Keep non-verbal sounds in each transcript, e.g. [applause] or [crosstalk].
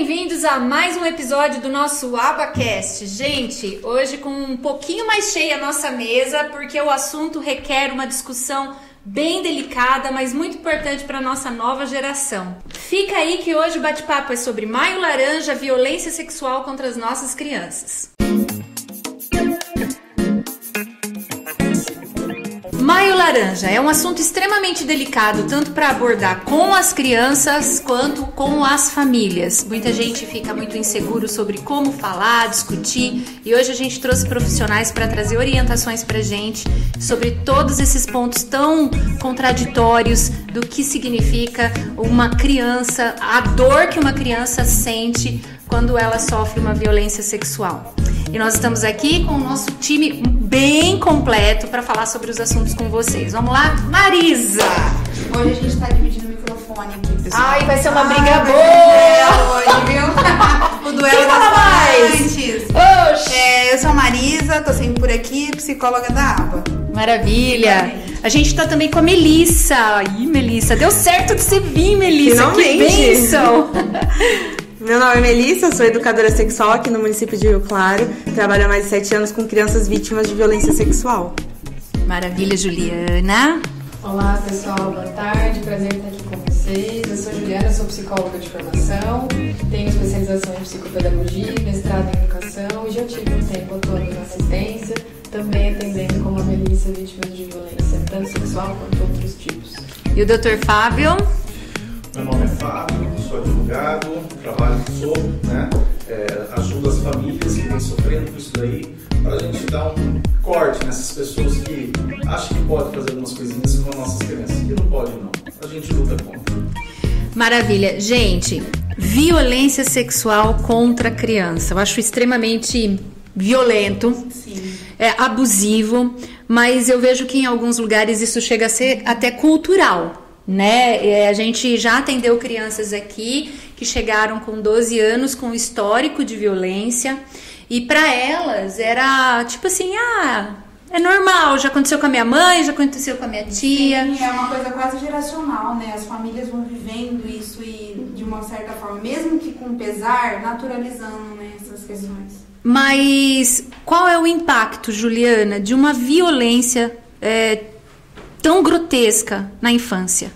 bem-vindos a mais um episódio do nosso Abacast. Gente, hoje com um pouquinho mais cheia a nossa mesa, porque o assunto requer uma discussão bem delicada, mas muito importante para nossa nova geração. Fica aí que hoje o bate-papo é sobre Maio Laranja, violência sexual contra as nossas crianças. Maio Laranja é um assunto extremamente delicado, tanto para abordar com as crianças quanto com as famílias. Muita gente fica muito inseguro sobre como falar, discutir, e hoje a gente trouxe profissionais para trazer orientações para gente sobre todos esses pontos tão contraditórios do que significa uma criança, a dor que uma criança sente quando ela sofre uma violência sexual. E nós estamos aqui com o nosso time bem completo para falar sobre os assuntos com vocês. Vamos lá? Marisa! Hoje a gente está dividindo o microfone aqui, pessoal. Ai, vai ser uma briga Ai, boa! Hoje, viu? [laughs] o duelo Quem fala mais? Oxi! É, eu sou a Marisa, tô sempre por aqui, psicóloga da ABA. Maravilha! A gente tá também com a Melissa. Ih, Melissa, deu certo de você vir, Melissa. Que Finalmente. bênção! [laughs] Meu nome é Melissa, sou educadora sexual aqui no município de Rio Claro. Trabalho há mais de sete anos com crianças vítimas de violência sexual. Maravilha, Juliana. Olá pessoal, boa tarde, prazer estar aqui com vocês. Eu sou Juliana, sou psicóloga de formação, tenho especialização em psicopedagogia, mestrado em educação e já tive um tempo atuando na assistência, também atendendo como a Melissa vítimas de violência, tanto sexual quanto outros tipos. E o Dr. Fábio? Meu nome é Fábio, sou advogado, trabalho sou, né, é, ajudo as famílias que vêm sofrendo com isso daí, para a gente dar um corte nessas pessoas que acham que pode fazer algumas coisinhas com as nossas crianças, que não pode não. A gente luta contra. Maravilha. Gente, violência sexual contra a criança. Eu acho extremamente violento, Sim. é abusivo, mas eu vejo que em alguns lugares isso chega a ser até cultural. Né? É, A gente já atendeu crianças aqui que chegaram com 12 anos com histórico de violência e para elas era tipo assim, ah, é normal, já aconteceu com a minha mãe, já aconteceu com a minha tia. Sim, é uma coisa quase geracional, né? As famílias vão vivendo isso e, de uma certa forma, mesmo que com pesar, naturalizando né, essas questões. Mas qual é o impacto, Juliana, de uma violência é, tão grotesca na infância?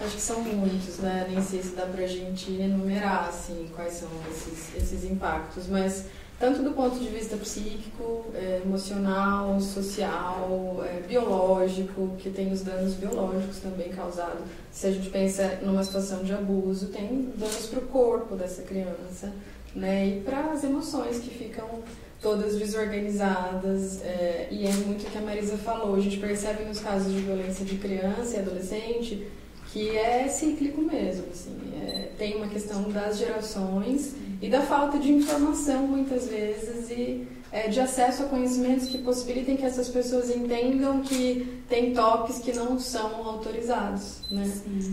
Acho que são muitos, né? Nem sei se dá pra gente enumerar, assim, quais são esses, esses impactos, mas tanto do ponto de vista psíquico, eh, emocional, social, eh, biológico, que tem os danos biológicos também causados. Se a gente pensa numa situação de abuso, tem danos para o corpo dessa criança, né? E para as emoções que ficam todas desorganizadas. eh, e é muito o que a Marisa falou. A gente percebe nos casos de violência de criança e adolescente que é cíclico mesmo, assim, é, tem uma questão das gerações e da falta de informação muitas vezes e é, de acesso a conhecimentos que possibilitem que essas pessoas entendam que tem toques que não são autorizados, né?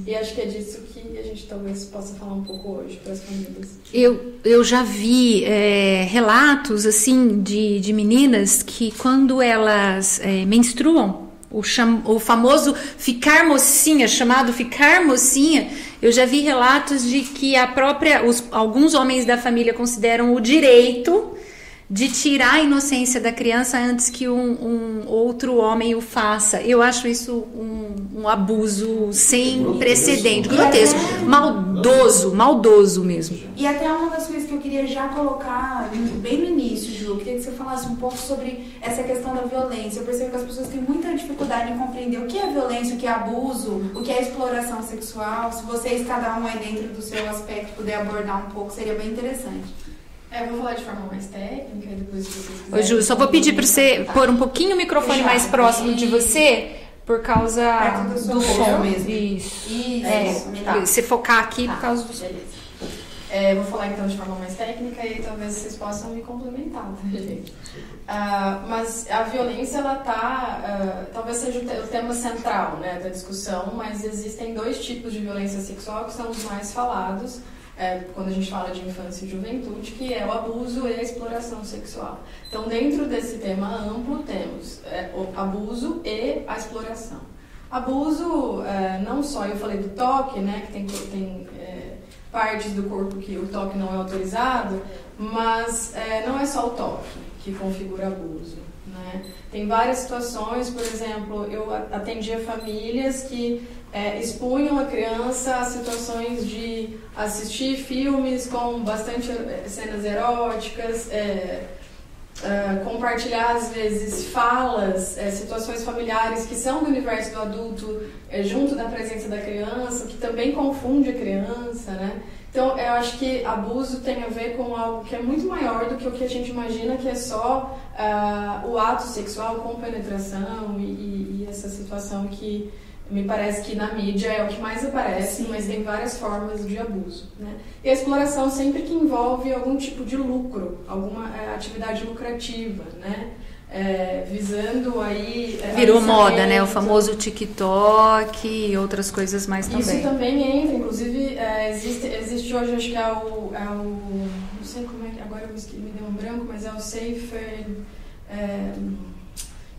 E acho que é disso que a gente talvez possa falar um pouco hoje para as famílias. Eu, eu já vi é, relatos assim de, de meninas que quando elas é, menstruam, o, cham, o famoso ficar mocinha, chamado ficar mocinha, eu já vi relatos de que a própria, os, alguns homens da família consideram o direito de tirar a inocência da criança antes que um, um outro homem o faça. Eu acho isso um, um abuso sem Grotesco, precedente, grotesco, maldoso, maldoso mesmo. E até uma das coisas que eu queria já colocar bem no início, Ju, eu queria que você falasse um pouco sobre essa questão da violência. Eu percebo que as pessoas têm muita dificuldade em compreender o que é violência, o que é abuso, o que é exploração sexual. Se vocês, cada um aí dentro do seu aspecto, puder abordar um pouco, seria bem interessante. É, eu vou falar de forma mais técnica e depois se vocês Ô, quiserem. Ju, só vou pedir para você Tá. pôr um pouquinho o microfone Fechado. mais próximo de você, por causa do seu do som. mesmo. Isso. Isso, É, tá. você focar aqui por Tá, causa do som. beleza. É, vou falar então de forma mais técnica e talvez vocês possam me complementar, tá, gente? Ah, mas a violência, ela tá, ah, talvez seja o tema central, né, da discussão, mas existem dois tipos de violência sexual que são os mais falados é, quando a gente fala de infância e juventude, que é o abuso e a exploração sexual. Então, dentro desse tema amplo, temos é, o abuso e a exploração. Abuso, é, não só, eu falei do toque, né, que tem, tem é, partes do corpo que o toque não é autorizado, mas é, não é só o toque que configura abuso. Né? Tem várias situações, por exemplo, eu atendia famílias que é, expunham a criança a situações de assistir filmes com bastante é, cenas eróticas, é, é, compartilhar às vezes falas, é, situações familiares que são do universo do adulto é, junto da presença da criança, que também confunde a criança, né? Então, eu acho que abuso tem a ver com algo que é muito maior do que o que a gente imagina que é só uh, o ato sexual com penetração e, e, e, essa situação que me parece que na mídia é o que mais aparece, Sim. mas tem várias formas de abuso. Né? E a exploração sempre que envolve algum tipo de lucro, alguma uh, atividade lucrativa, né? é, visando aí. É, Virou moda, né? O famoso TikTok e outras coisas mais também. Isso também entra, inclusive é, existe, existe hoje, acho que é o, é o. Não sei como é que. Agora me, me deu um branco, mas é o Safe.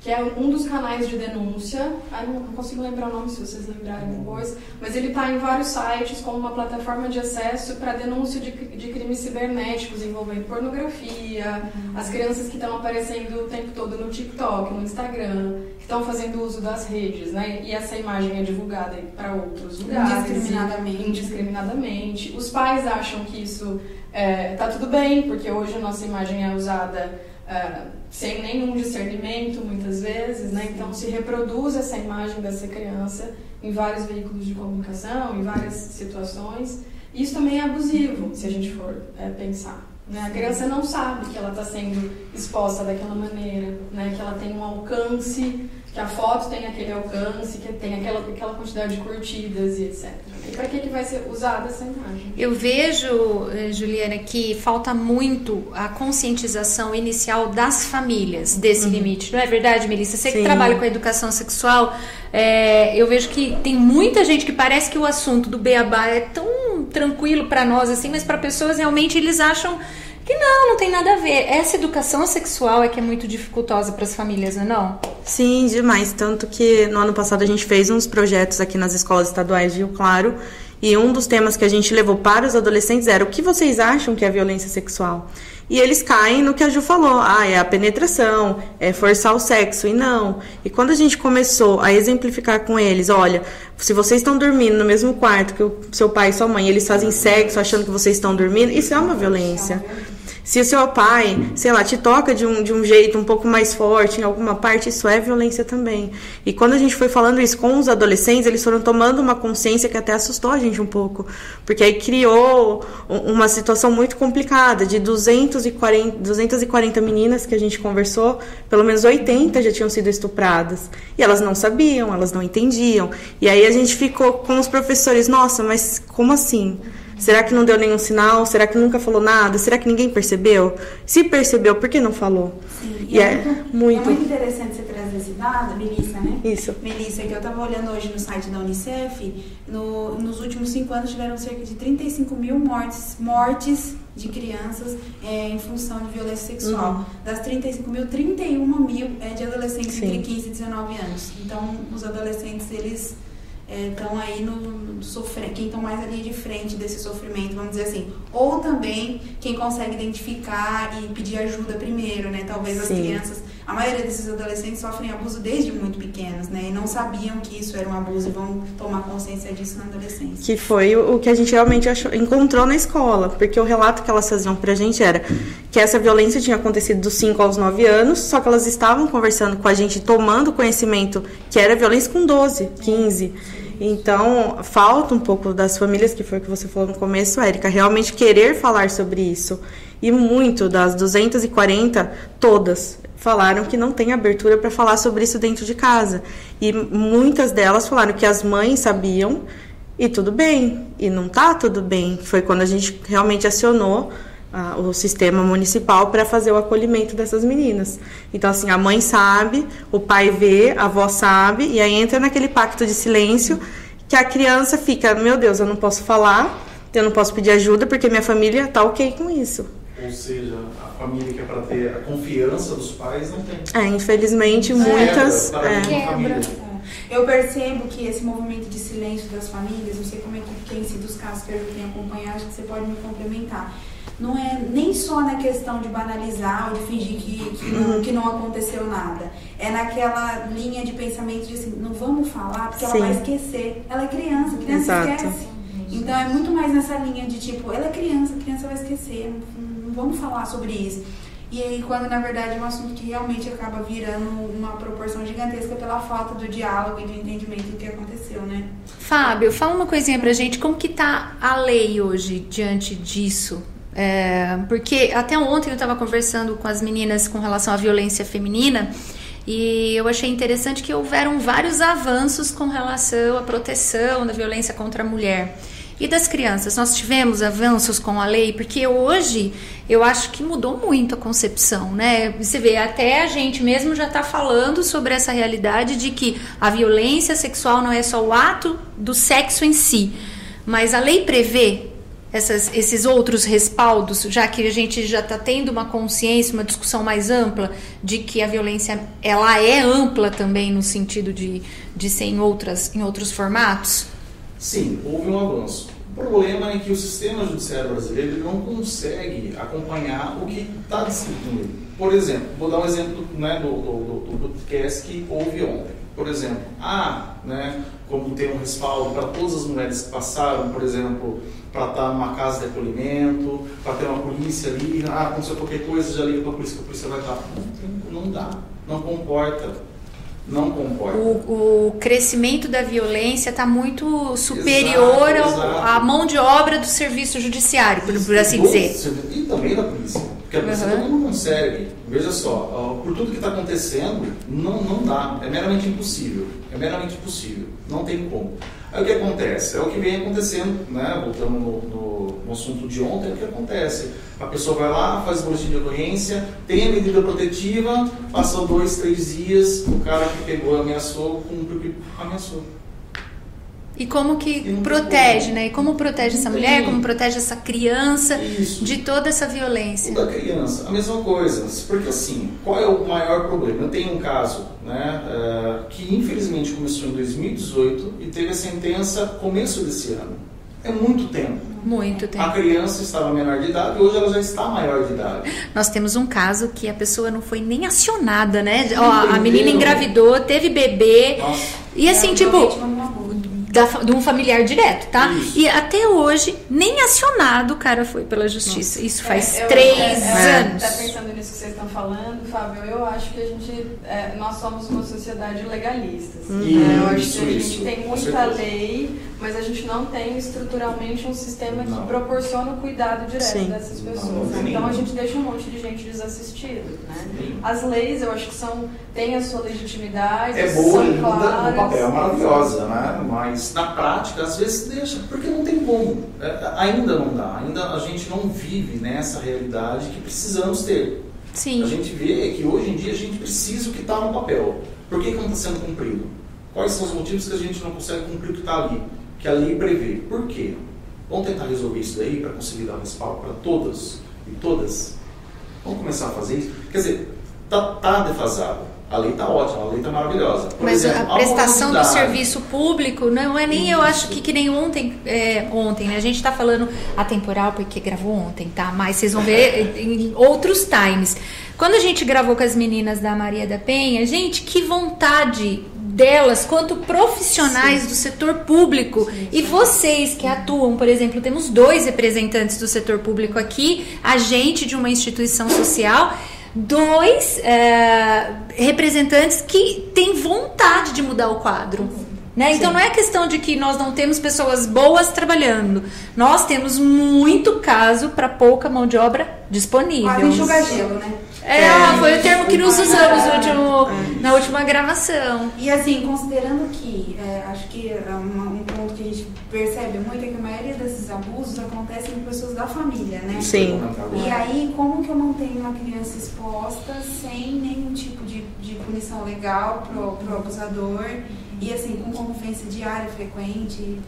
Que é um dos canais de denúncia. Ah, não, não, consigo lembrar o nome se vocês lembrarem depois, mas ele está em vários sites como uma plataforma de acesso para denúncia de, de, crimes cibernéticos envolvendo pornografia, uhum. as crianças que estão aparecendo o tempo todo no TikTok, no Instagram, que estão fazendo uso das redes, né? E essa imagem é divulgada para outros lugares. Indiscriminadamente. Indiscriminadamente. Os pais acham que isso está é, tá tudo bem, porque hoje a nossa imagem é usada. Uh, sem nenhum discernimento, muitas vezes, né? Então se reproduz essa imagem dessa criança em vários veículos de comunicação, em várias situações. Isso também é abusivo, se a gente for é, pensar. Né? A criança não sabe que ela está sendo exposta daquela maneira, né? que ela tem um alcance que a foto tem aquele alcance, que tem aquela, aquela quantidade de curtidas e etc. E para que, que vai ser usada essa imagem? Eu vejo, eh, Juliana, que falta muito a conscientização inicial das famílias desse uhum. limite. Não é verdade, Melissa? Você Sim. que trabalha com a educação sexual, é, eu vejo que tem muita gente que parece que o assunto do beabá é tão tranquilo para nós assim, mas para pessoas realmente eles acham que não, não tem nada a ver. Essa educação sexual é que é muito dificultosa para as famílias, não é? Sim, demais. Tanto que no ano passado a gente fez uns projetos aqui nas escolas estaduais de Rio Claro. E um dos temas que a gente levou para os adolescentes era o que vocês acham que é violência sexual? E eles caem no que a Ju falou. Ah, é a penetração, é forçar o sexo. E não. E quando a gente começou a exemplificar com eles, olha, se vocês estão dormindo no mesmo quarto que o seu pai e sua mãe, eles fazem sexo achando que vocês estão dormindo, isso é uma violência. Se o seu pai, sei lá, te toca de um, de um jeito um pouco mais forte em alguma parte, isso é violência também. E quando a gente foi falando isso com os adolescentes, eles foram tomando uma consciência que até assustou a gente um pouco. Porque aí criou uma situação muito complicada. De 240, 240 meninas que a gente conversou, pelo menos 80 já tinham sido estupradas. E elas não sabiam, elas não entendiam. E aí a gente ficou com os professores, nossa, mas como assim? Será que não deu nenhum sinal? Será que nunca falou nada? Será que ninguém percebeu? Se percebeu, por que não falou? Sim, e, é, é, muito, é muito interessante você trazer esse dado, Melissa, né? Isso. Melissa, que eu estava olhando hoje no site da Unicef, no, nos últimos cinco anos tiveram cerca de 35 mil mortes, mortes de crianças é, em função de violência sexual. Uhum. Das 35 mil, 31 mil é de adolescentes Sim. entre 15 e 19 anos. Então, os adolescentes, eles estão é, aí no, no sofrer, quem estão mais ali de frente desse sofrimento, vamos dizer assim. Ou também quem consegue identificar e pedir ajuda primeiro, né? Talvez Sim. as crianças, a maioria desses adolescentes sofrem abuso desde muito pequenos, né? E não sabiam que isso era um abuso e vão tomar consciência disso na adolescência. Que foi o que a gente realmente achou, encontrou na escola, porque o relato que elas faziam pra gente era que essa violência tinha acontecido dos 5 aos 9 anos, só que elas estavam conversando com a gente, tomando conhecimento que era violência com 12, 15. Então, falta um pouco das famílias, que foi o que você falou no começo, Érica, realmente querer falar sobre isso. E muito das 240, todas falaram que não tem abertura para falar sobre isso dentro de casa. E muitas delas falaram que as mães sabiam e tudo bem, e não tá tudo bem. Foi quando a gente realmente acionou ah, o sistema municipal para fazer o acolhimento dessas meninas. Então, assim, a mãe sabe, o pai vê, a avó sabe, e aí entra naquele pacto de silêncio que a criança fica: meu Deus, eu não posso falar, eu não posso pedir ajuda porque minha família tá ok com isso. Ou seja, a família que é para ter a confiança dos pais não tem. É, infelizmente, muitas. É, é. Quebra. Eu percebo que esse movimento de silêncio das famílias, não sei como é que tem sido os casos que eu tenho acompanhado, acho que você pode me complementar. Não é nem só na questão de banalizar ou de fingir que, que, não, que não aconteceu nada. É naquela linha de pensamento de assim, não vamos falar porque Sim. ela vai esquecer. Ela é criança, criança Exato. esquece. Então é muito mais nessa linha de tipo, ela é criança, criança vai esquecer, não vamos falar sobre isso. E aí, quando na verdade é um assunto que realmente acaba virando uma proporção gigantesca pela falta do diálogo e do entendimento do que aconteceu, né? Fábio, fala uma coisinha pra gente, como que tá a lei hoje diante disso? É, porque até ontem eu estava conversando com as meninas com relação à violência feminina e eu achei interessante que houveram vários avanços com relação à proteção da violência contra a mulher. E das crianças, nós tivemos avanços com a lei, porque hoje eu acho que mudou muito a concepção, né? Você vê, até a gente mesmo já está falando sobre essa realidade de que a violência sexual não é só o ato do sexo em si, mas a lei prevê essas, esses outros respaldos, já que a gente já está tendo uma consciência, uma discussão mais ampla de que a violência ela é ampla também no sentido de, de ser em, outras, em outros formatos? Sim, houve um avanço. O problema é que o sistema judiciário brasileiro não consegue acompanhar o que está descrito. Por exemplo, vou dar um exemplo né, do, do, do podcast que houve ontem. Por exemplo, ah, né, como tem um respaldo para todas as mulheres que passaram, por exemplo, para estar numa casa de acolhimento, para ter uma polícia ali, ah, aconteceu qualquer coisa, já liga para a polícia, que a polícia vai estar. Não, não dá, não comporta. Não comporta. O, o crescimento da violência está muito superior Exato, ao- exato. à mão de obra do serviço judiciário, por, por assim dizer. E também da polícia. Porque a polícia Uhum. também não consegue. Veja só, por tudo que está acontecendo, não, não dá. É meramente impossível. É meramente impossível. Não tem como. Aí o que acontece? É o que vem acontecendo, né? Voltando no, no- no assunto de ontem, o que acontece. A pessoa vai lá, faz o boletim de ocorrência, tem a medida protetiva, passam dois, três dias, o cara que pegou, ameaçou, cumpre o que ameaçou. E como que E protege, né? E como protege essa mulher, tem. como protege essa criança Isso. de toda essa O violência. da criança, a mesma coisa. Porque assim, qual é o maior problema? Eu tenho um caso né, eh, que infelizmente começou em 2018 e teve a sentença começo desse ano. É muito tempo. Muito A tempo. criança estava menor de idade e hoje ela já está maior de idade. Nós temos um caso que a pessoa não foi nem acionada, né? Ó, a menina engravidou, teve bebê. Nossa, E assim, É, tipo, uma vítima de um abuso. Da de um familiar direto, tá? Isso. E até hoje, nem acionado o cara foi pela justiça. Isso faz É, eu- três é, é, anos. Até pensando nisso que vocês estão falando, Fábio, eu acho que a gente, é, nós somos uma sociedade legalista. assim, né? Eu acho Isso, que a gente isso, tem muita lei, mas a gente não tem estruturalmente um sistema que Não. proporciona o cuidado direto Sim. dessas Não, pessoas. não tem então a gente deixa um monte de gente desassistida. Né? Sim. As leis, eu acho que são, têm a sua legitimidade, é boa, são no claras. papel é maravilhosa, né? Mas na prática, às vezes deixa, porque não tem como. É, ainda não dá, ainda a gente não vive nessa realidade que precisamos ter. A Sim. gente vê que hoje em dia a gente precisa o que está no papel. Por que, que não está sendo cumprido? Quais são os motivos que a gente não consegue cumprir o que está ali? Que a lei prevê. Por quê? Vamos tentar resolver isso daí para conseguir dar respaldo para todas e todas? Vamos começar a fazer isso? Quer dizer, tá, tá defasado. A lei está ótima, a lei está maravilhosa. Por Mas exemplo, a prestação do serviço público não é nem, eu acho que, que nem ontem, é, ontem, né? A gente tá falando atemporal porque gravou ontem, tá? Mas vocês vão ver [laughs] em outros times. Quando a gente gravou com as meninas da Maria da Penha, gente, que vontade delas quanto profissionais do setor público e vocês que atuam, por exemplo, temos dois representantes do setor público aqui, agente de uma instituição social dois é, representantes que têm vontade de mudar o quadro. Né? Então não é questão de que nós não temos pessoas boas trabalhando. Nós temos muito caso para pouca mão de obra disponível. Quase enxugar gelo, né? É, ah, foi o termo que nos usamos no último- na última gravação. E assim, considerando que, é, acho que é uma- um ponto que a gente percebe muito é que a maioria desses abusos acontecem com pessoas da família, né? Sim. E aí, como que eu mantenho uma criança exposta sem nenhum tipo de, de punição legal pro, pro abusador e assim, com convivência diária, frequente,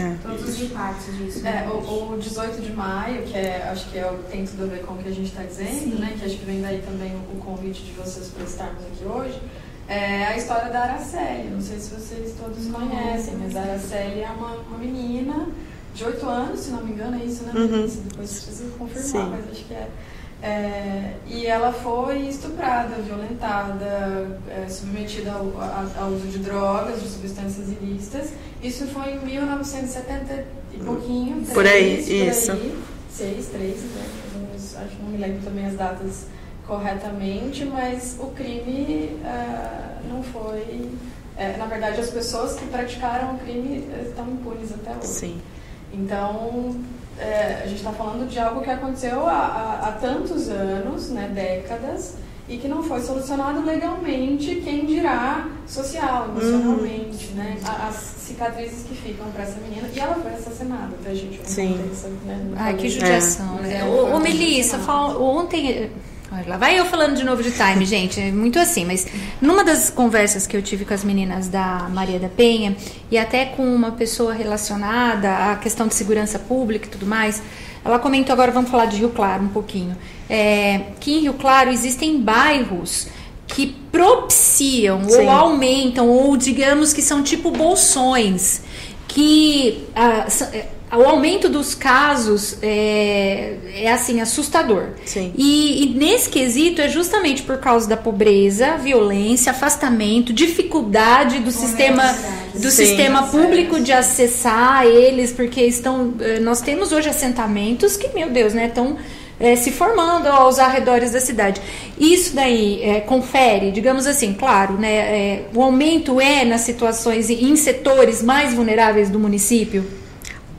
É. todos os impactos disso. É, o, o 18 de maio, que é, acho que é, o- tem tudo a ver com o que a gente está dizendo, Sim. né? Que acho que vem daí também o, o convite de vocês para estarmos aqui hoje. É a história da Araceli. Não sei se vocês todos conhecem, mas a Araceli é uma, uma menina de 8 anos, se não me engano, é isso, né? Uhum. Depois precisa confirmar, Sim. mas acho que é. É, e ela foi estuprada, violentada, é, submetida ao, ao uso de drogas, de substâncias ilícitas. Isso foi em 1970 e pouquinho. Por aí, três, isso. Por aí, seis, três, né? Acho que não me lembro também as datas corretamente, mas o crime ah, não foi. é, na verdade, as pessoas que praticaram o crime eh, estão impunes até hoje. Sim. Então, é, a gente está falando de algo que aconteceu há, há- há tantos anos, né, décadas, e que não foi solucionado legalmente, quem dirá social, emocionalmente, né? A- As cicatrizes que ficam para essa menina. E ela foi assassinada, tá, gente? Sim. contei isso, né, Ai, que falei. judiação, né? é, Ô, ô Melissa, fala- ontem. Lá, vai eu falando de novo de time, gente. É muito assim, mas numa das conversas que eu tive com as meninas da Maria da Penha, e até com uma pessoa relacionada à questão de segurança pública e tudo mais, ela comentou agora, vamos falar de Rio Claro um pouquinho. é, que em Rio Claro existem bairros que propiciam Sim. ou aumentam, ou digamos que são tipo bolsões, que ah, é, o aumento dos casos é, é assim, assustador. Sim. E, e nesse quesito é justamente por causa da pobreza, violência, afastamento, dificuldade do sistema do Sim. sistema público de acessar eles, porque estão eh, nós temos hoje assentamentos que, meu Deus, né, estão eh, se formando aos arredores da cidade. Isso daí eh, confere, digamos assim, claro, né, eh, o aumento é nas situações e em setores mais vulneráveis do município.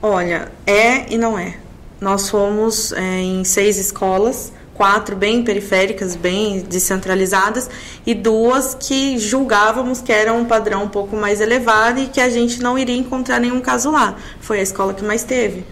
Olha, é e não é. Nós fomos é, em seis escolas, quatro bem periféricas, bem descentralizadas, e duas que julgávamos que eram um padrão um pouco mais elevado e que a gente não iria encontrar nenhum caso lá. Foi a escola que mais teve.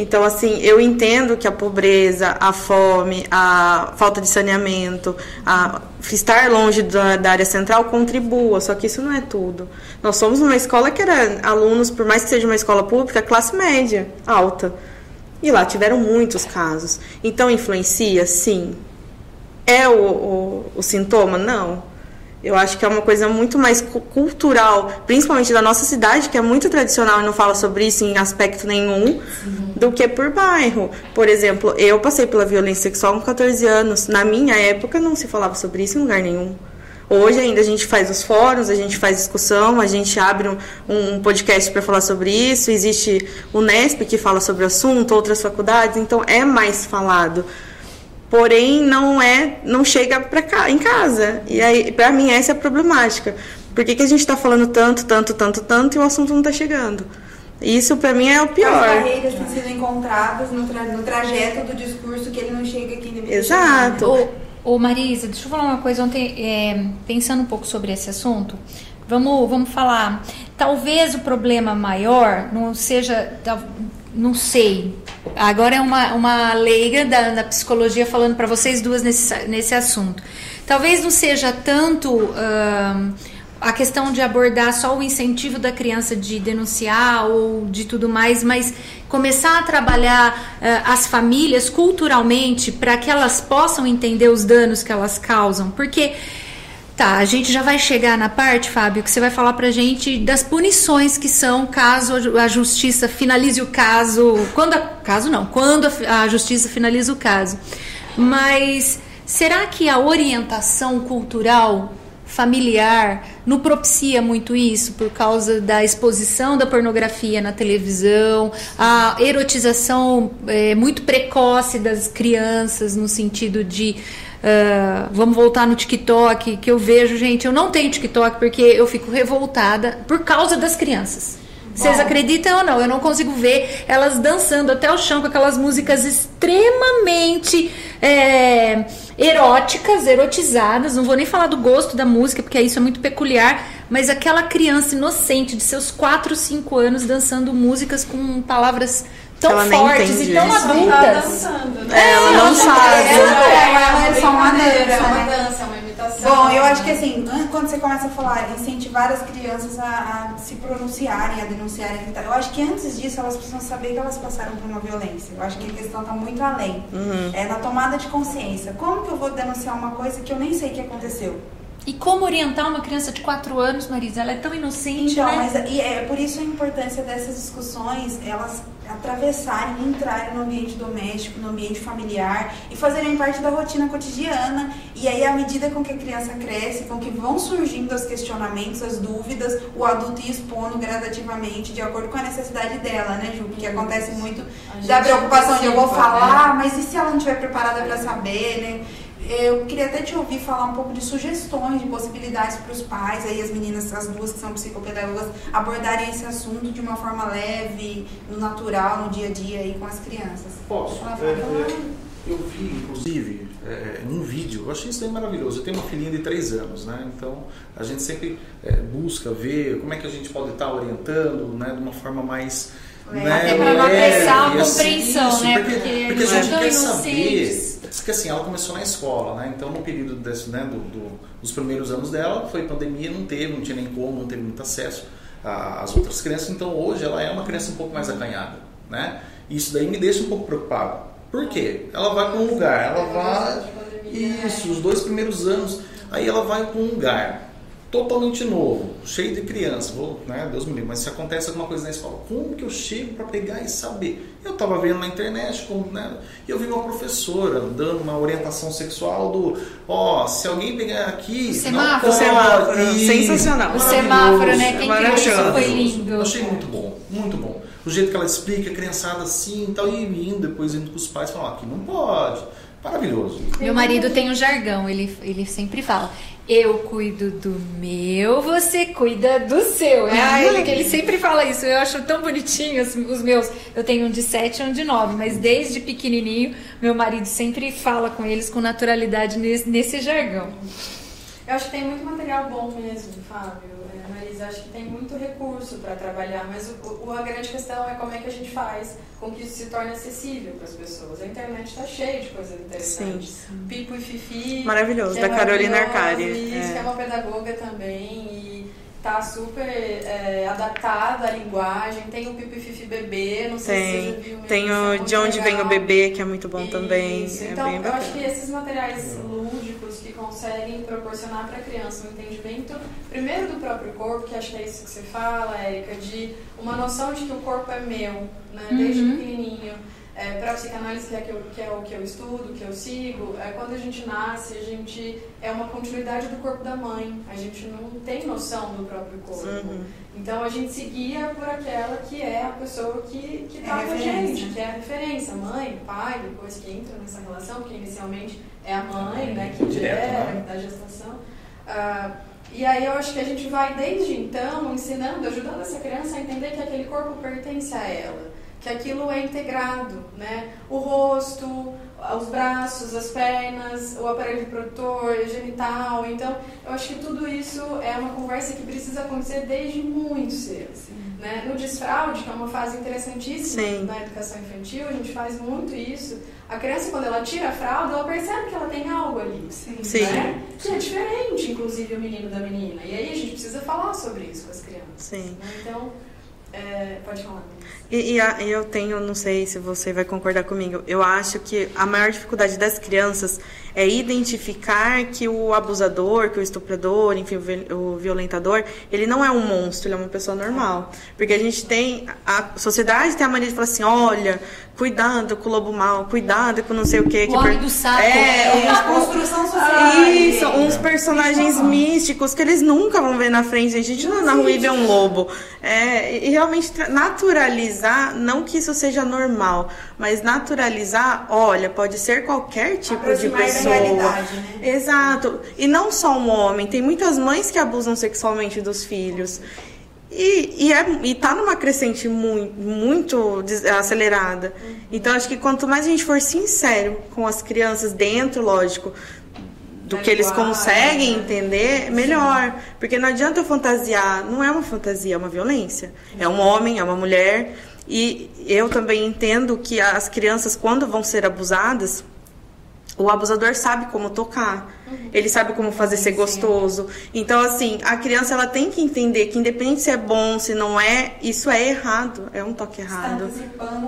Então, assim, eu entendo que a pobreza, a fome, a falta de saneamento, a estar longe da, da área central contribua, só que isso não é tudo. Nós somos uma escola que era alunos, por mais que seja uma escola pública, classe média, alta. E lá tiveram muitos casos. Então, influencia? Sim. É o, o, o sintoma? Não. Eu acho que é uma coisa muito mais cu- cultural, principalmente da nossa cidade, que é muito tradicional e não fala sobre isso em aspecto nenhum, do que por bairro. Por exemplo, eu passei pela violência sexual com 14 anos. Na minha época não se falava sobre isso em lugar nenhum. Hoje ainda a gente faz os fóruns, a gente faz discussão, a gente abre um, um podcast para falar sobre isso. Existe o Nesp que fala sobre o assunto, outras faculdades, então é mais falado porém não é não chega para cá em casa e aí para mim essa é a problemática por que, que a gente está falando tanto tanto tanto tanto e o assunto não está chegando isso para mim é o As pior barreiras têm sido encontradas no, tra- no trajeto do discurso que ele não chega aqui deveria Exato. ô Marisa, deixa eu falar uma coisa. Ontem, é, pensando um pouco sobre esse assunto, vamos, vamos falar. Talvez o problema maior não seja. Não sei. Agora é uma, uma leiga da, da psicologia falando para vocês duas nesse, nesse assunto. Talvez não seja tanto. ahn, a questão de abordar só o incentivo da criança de denunciar ou de tudo mais, mas começar a trabalhar eh, as famílias culturalmente para que elas possam entender os danos que elas causam, porque tá, a gente já vai chegar na parte, Fábio, que você vai falar pra gente das punições que são caso a justiça finalize o caso, quando a, caso não, quando a, justiça finaliza o caso. Mas será que a orientação cultural familiar não propicia muito isso por causa da exposição da pornografia na televisão, a erotização é, muito precoce das crianças no sentido de ah, vamos voltar no TikTok que eu vejo gente eu não tenho TikTok porque eu fico revoltada por causa das crianças vocês acreditam ou não? Eu não consigo ver elas dançando até o chão com aquelas músicas extremamente é, eróticas, erotizadas. Não vou nem falar do gosto da música, porque isso é muito peculiar. Mas aquela criança inocente de seus 4, 5 anos dançando músicas com palavras tão fortes e tão isso. Tá adultas. dançando, É, né? ela não sabe. dançando, Ela é só uma dança, É uma né? dança, é uma imitação. Bom, eu acho que assim, an- quando você começa a falar, incentivar as crianças a, a se pronunciarem, a denunciarem, eu acho que antes disso elas precisam saber que elas passaram por uma violência. Eu acho que a questão está muito além. É na tomada de consciência. Como que eu vou denunciar uma coisa que eu nem sei que aconteceu? E como orientar uma criança de 4 anos, Marisa? Ela é tão inocente, Então, né? mas e é por isso a importância dessas discussões, elas atravessarem, entrarem no ambiente doméstico, no ambiente familiar e fazerem parte da rotina cotidiana. E aí, à medida com que a criança cresce, com que vão surgindo os questionamentos, as dúvidas, o adulto ir expondo gradativamente de acordo com a necessidade dela, né, Ju? Porque acontece muito A da preocupação de eu vou antecipa, falar, mas e se ela não estiver preparada para saber, né? Eu queria até te ouvir falar um pouco de sugestões, de possibilidades para os pais, aí as meninas, as duas que são psicopedagogas, abordarem esse assunto de uma forma leve, no natural, no dia a dia aí com as crianças. Posso? É, é, eu vi, inclusive, é, um vídeo, eu achei isso aí maravilhoso. Eu tenho uma filhinha de 3 anos, né? Então a gente sempre é, busca ver como é que a gente pode estar orientando, né? De uma forma mais. Né, Até pra não apressar a assim, compreensão, isso, né? Porque, Porque porque a eles gente quer saber. Porque assim, ela começou na escola, né? Então no período desse, né, do, do- dos primeiros anos dela, foi pandemia, não teve, não tinha nem como, não teve muito acesso às outras crianças. Então hoje ela é uma criança um pouco mais acanhada, né? Isso daí me deixa um pouco preocupado. Por quê? Ela vai para um lugar, ela vai. Isso, os dois primeiros anos. Aí ela vai para um lugar totalmente novo, cheio de crianças. Vou, né, Deus me livre, mas se acontece alguma coisa na escola, como que eu chego para pegar e saber? Eu estava vendo na internet, como, né, e eu vi uma professora dando uma orientação sexual do, ó, se alguém pegar aqui, O semáforo. não. Semáforo, Isso, sensacional. O semáforo, né? Quem criou isso foi lindo. Eu achei muito bom, muito bom. O jeito que ela explica, a criançada assim e tal, e indo, depois indo com os pais, falando, aqui não pode. Maravilhoso. Meu marido tem um jargão, ele, ele sempre fala: Eu cuido do meu, você cuida do seu. É ah, ele, que ele sempre fala isso. Eu acho tão bonitinho os, os meus. Eu tenho um de 7 e um de 9, mas desde pequenininho, meu marido sempre fala com eles com naturalidade nesse, nesse jargão. Eu acho que tem muito material bom mesmo, Fábio. Marisa, acho que tem muito recurso para trabalhar, mas o, o- a grande questão é como é que a gente faz com que isso se torne acessível para as pessoas. A internet está cheia de coisas interessantes. Pipo e Fifi. Maravilhoso, é da Carolina Arcari. Isso, É. que é uma pedagoga também e tá super é, adaptada à linguagem. Tem o Pipo e Fifi bebê, não sei se você Tem, tem é o muito De Onde Vem o. Bebê, que é muito bom também. Isso. É Então, bem eu bacana. acho que esses materiais lúdicos que conseguem proporcionar para a criança um entendimento, primeiro do próprio corpo, que acho que é isso que você fala, Érica, de uma noção de que o corpo é meu, né, desde Uhum. pequenininho. É, para a psicanálise, que é, que, eu, que é o que eu estudo, que eu sigo, é, quando a gente nasce, a gente é uma continuidade do corpo da mãe. A gente não tem noção do próprio corpo. Uhum. Então a gente se guia por aquela que é a pessoa que, que É com a gente, que é a referência, mãe, pai, depois que entra nessa relação, porque inicialmente é a mãe, né, que Direto, gera, né? da gestação. Ah, e aí eu acho que a gente vai desde então ensinando, ajudando essa criança a entender que aquele corpo pertence a ela, que aquilo é integrado, né? O rosto, os braços, as pernas, o aparelho reprodutor, o genital. Então, eu acho que tudo isso é uma conversa que precisa acontecer desde muito cedo. Né? No desfraude, que é uma fase interessantíssima Sim. na educação infantil, a gente faz muito isso. A criança, quando ela tira a fralda, ela percebe que ela tem algo ali. Sim. Sim. Né? Que é diferente, inclusive, o menino da menina. E aí a gente precisa falar sobre isso com as crianças. Né? Então, é, pode falar. E, e a- eu tenho, não sei se você vai concordar comigo, eu acho que a maior dificuldade das crianças é identificar que o abusador, que o estuprador, enfim, o vi- o violentador, ele não é um monstro, ele é uma pessoa normal. Porque a gente tem, a sociedade tem a mania de falar assim, olha, cuidado com o lobo mal, cuidado com não sei o que. O homem do saco. É, É a construção social. isso, uns personagens místicos que eles nunca vão ver na frente. A gente não anda na rua e vê um lobo. É, e realmente tra- naturalizar, não que isso seja normal, mas naturalizar, olha, pode ser qualquer tipo de da pessoa. realidade, né? Exato. E não só um homem, tem muitas mães que abusam sexualmente dos filhos. E, e, é, e tá numa crescente muito, muito acelerada. Então, acho que quanto mais a gente for sincero com as crianças, dentro, lógico, do Da que eles conseguem né? entender, melhor. Porque não adianta eu fantasiar, não é uma fantasia, é uma violência. É um homem, é uma mulher. E eu também entendo que as crianças, quando vão ser abusadas, o abusador sabe como tocar, ele sabe como fazer ser gostoso. Então, assim, a criança ela tem que entender que independente se é bom, se não é, isso é errado, é um toque Está errado.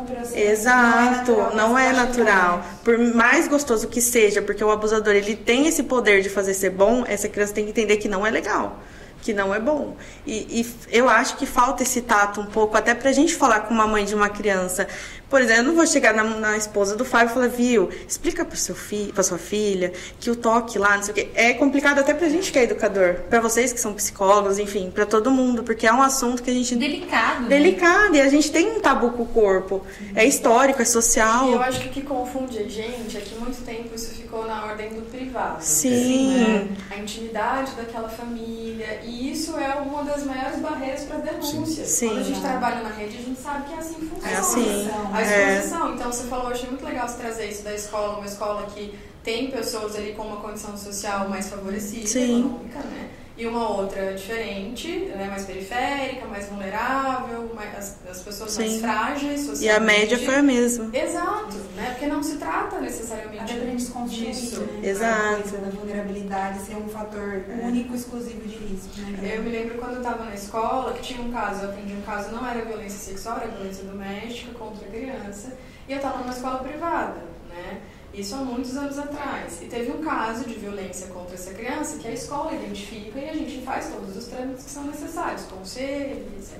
processo. Exato, não é mas pode natural. mudar. Por mais gostoso que seja, porque o abusador ele tem esse poder de fazer ser bom, essa criança tem que entender que não é legal, que não é bom. E, e eu acho que falta esse tato um pouco, até pra gente falar com uma mãe de uma criança. Por exemplo, eu não vou chegar na, na esposa do Fábio e falar, viu, explica pro seu filho, pra sua filha, que o toque lá, não sei o quê. É complicado até pra gente que é educador, pra vocês que são psicólogos, enfim, pra todo mundo, porque é um assunto que a gente Delicado. né? delicado e a gente tem um tabu com o corpo. É histórico, é social. E eu acho que o que confunde a gente é que muito tempo isso ficou na ordem do privado. Sim. né? A intimidade daquela família. E isso é uma das maiores barreiras para denúncias. Sim. Quando a gente trabalha na rede, a gente sabe que é assim que funciona. É assim, A é. exposição. Então você falou, eu achei muito legal você trazer isso da escola, uma escola que tem pessoas ali com uma condição social mais favorecida, Sim. econômica, né? E uma outra diferente, né? mais periférica, mais vulnerável, mais, as, as pessoas mais Sim. frágeis socialmente. E a média foi a mesma. Exato, né? Porque não se trata necessariamente disso. isso, né? Exato. A da vulnerabilidade ser um fator único, exclusivo de risco, né? Eu me lembro quando eu estava na escola que tinha um caso, eu aprendi um caso, não era violência sexual, era violência doméstica contra a criança, e eu estava numa escola privada, né? Isso há muitos anos atrás. E teve um caso de violência contra essa criança que a escola identifica e a gente faz todos os trâmites que são necessários, conselho, etc.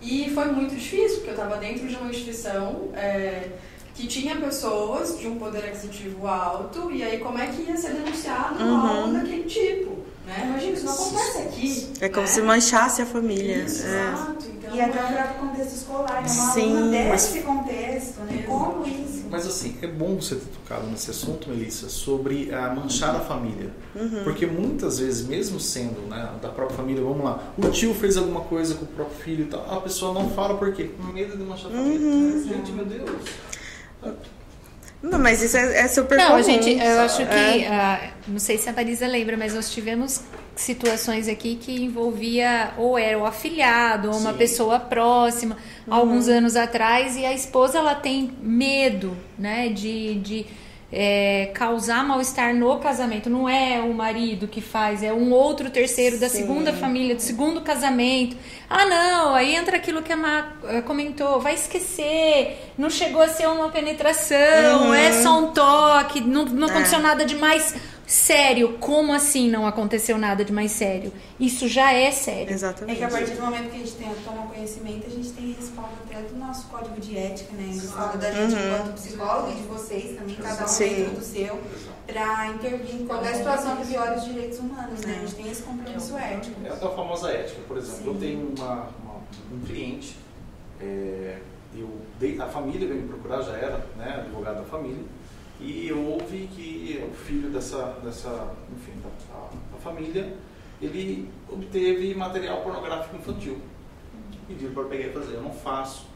E foi muito difícil, porque eu estava dentro de uma instituição é, que tinha pessoas de um poder aquisitivo alto, e aí como é que ia ser denunciado Uhum. algo daquele tipo? Né? Imagina, isso não acontece aqui. É como né? se manchasse a família. Isso, É. exato. E até o próprio contexto escolar, né? Uma Sim. aluna desse contexto, né? Como isso? Mas assim, é bom você ter tocado nesse assunto, Melissa, sobre a manchar a família. Porque muitas vezes, mesmo sendo né, da própria família, vamos lá, o tio fez alguma coisa com o próprio filho e tal, a pessoa não fala por quê? Com medo de manchar a família. Gente, meu Deus. Não, mas isso é, é super Não, comum. gente, eu acho É. que. ah, não sei se a Marisa lembra, mas nós tivemos situações aqui que envolvia ou era o afilhado ou uma Sim. pessoa próxima alguns anos atrás e a esposa ela tem medo né de, de é, causar mal-estar no casamento não é o marido que faz é um outro terceiro da Sim. segunda família do segundo casamento ah não aí entra aquilo que a Má eh, comentou vai esquecer não chegou a ser uma penetração Uhum. é só um toque não, não É. aconteceu nada de mais sério como assim não aconteceu nada de mais sério isso já é sério É que Exatamente. a partir do momento que a gente tem, toma conhecimento, a gente tem respaldo até do nosso código de ética, né? Respaldo da gente Uhum. enquanto psicólogo e de vocês também, cada um Sim. dentro do seu, para intervir em qualquer situação que viole os direitos humanos, né? A gente tem esse compromisso ético. É a tal famosa ética, por exemplo. Eu tenho uma, uma- um cliente, é, eu dei, a família veio me procurar, já era né, advogado da família, e eu ouvi que o filho dessa, dessa enfim, da, da- família, ele obteve material pornográfico infantil. Pediram para pegar e fazer, eu não faço.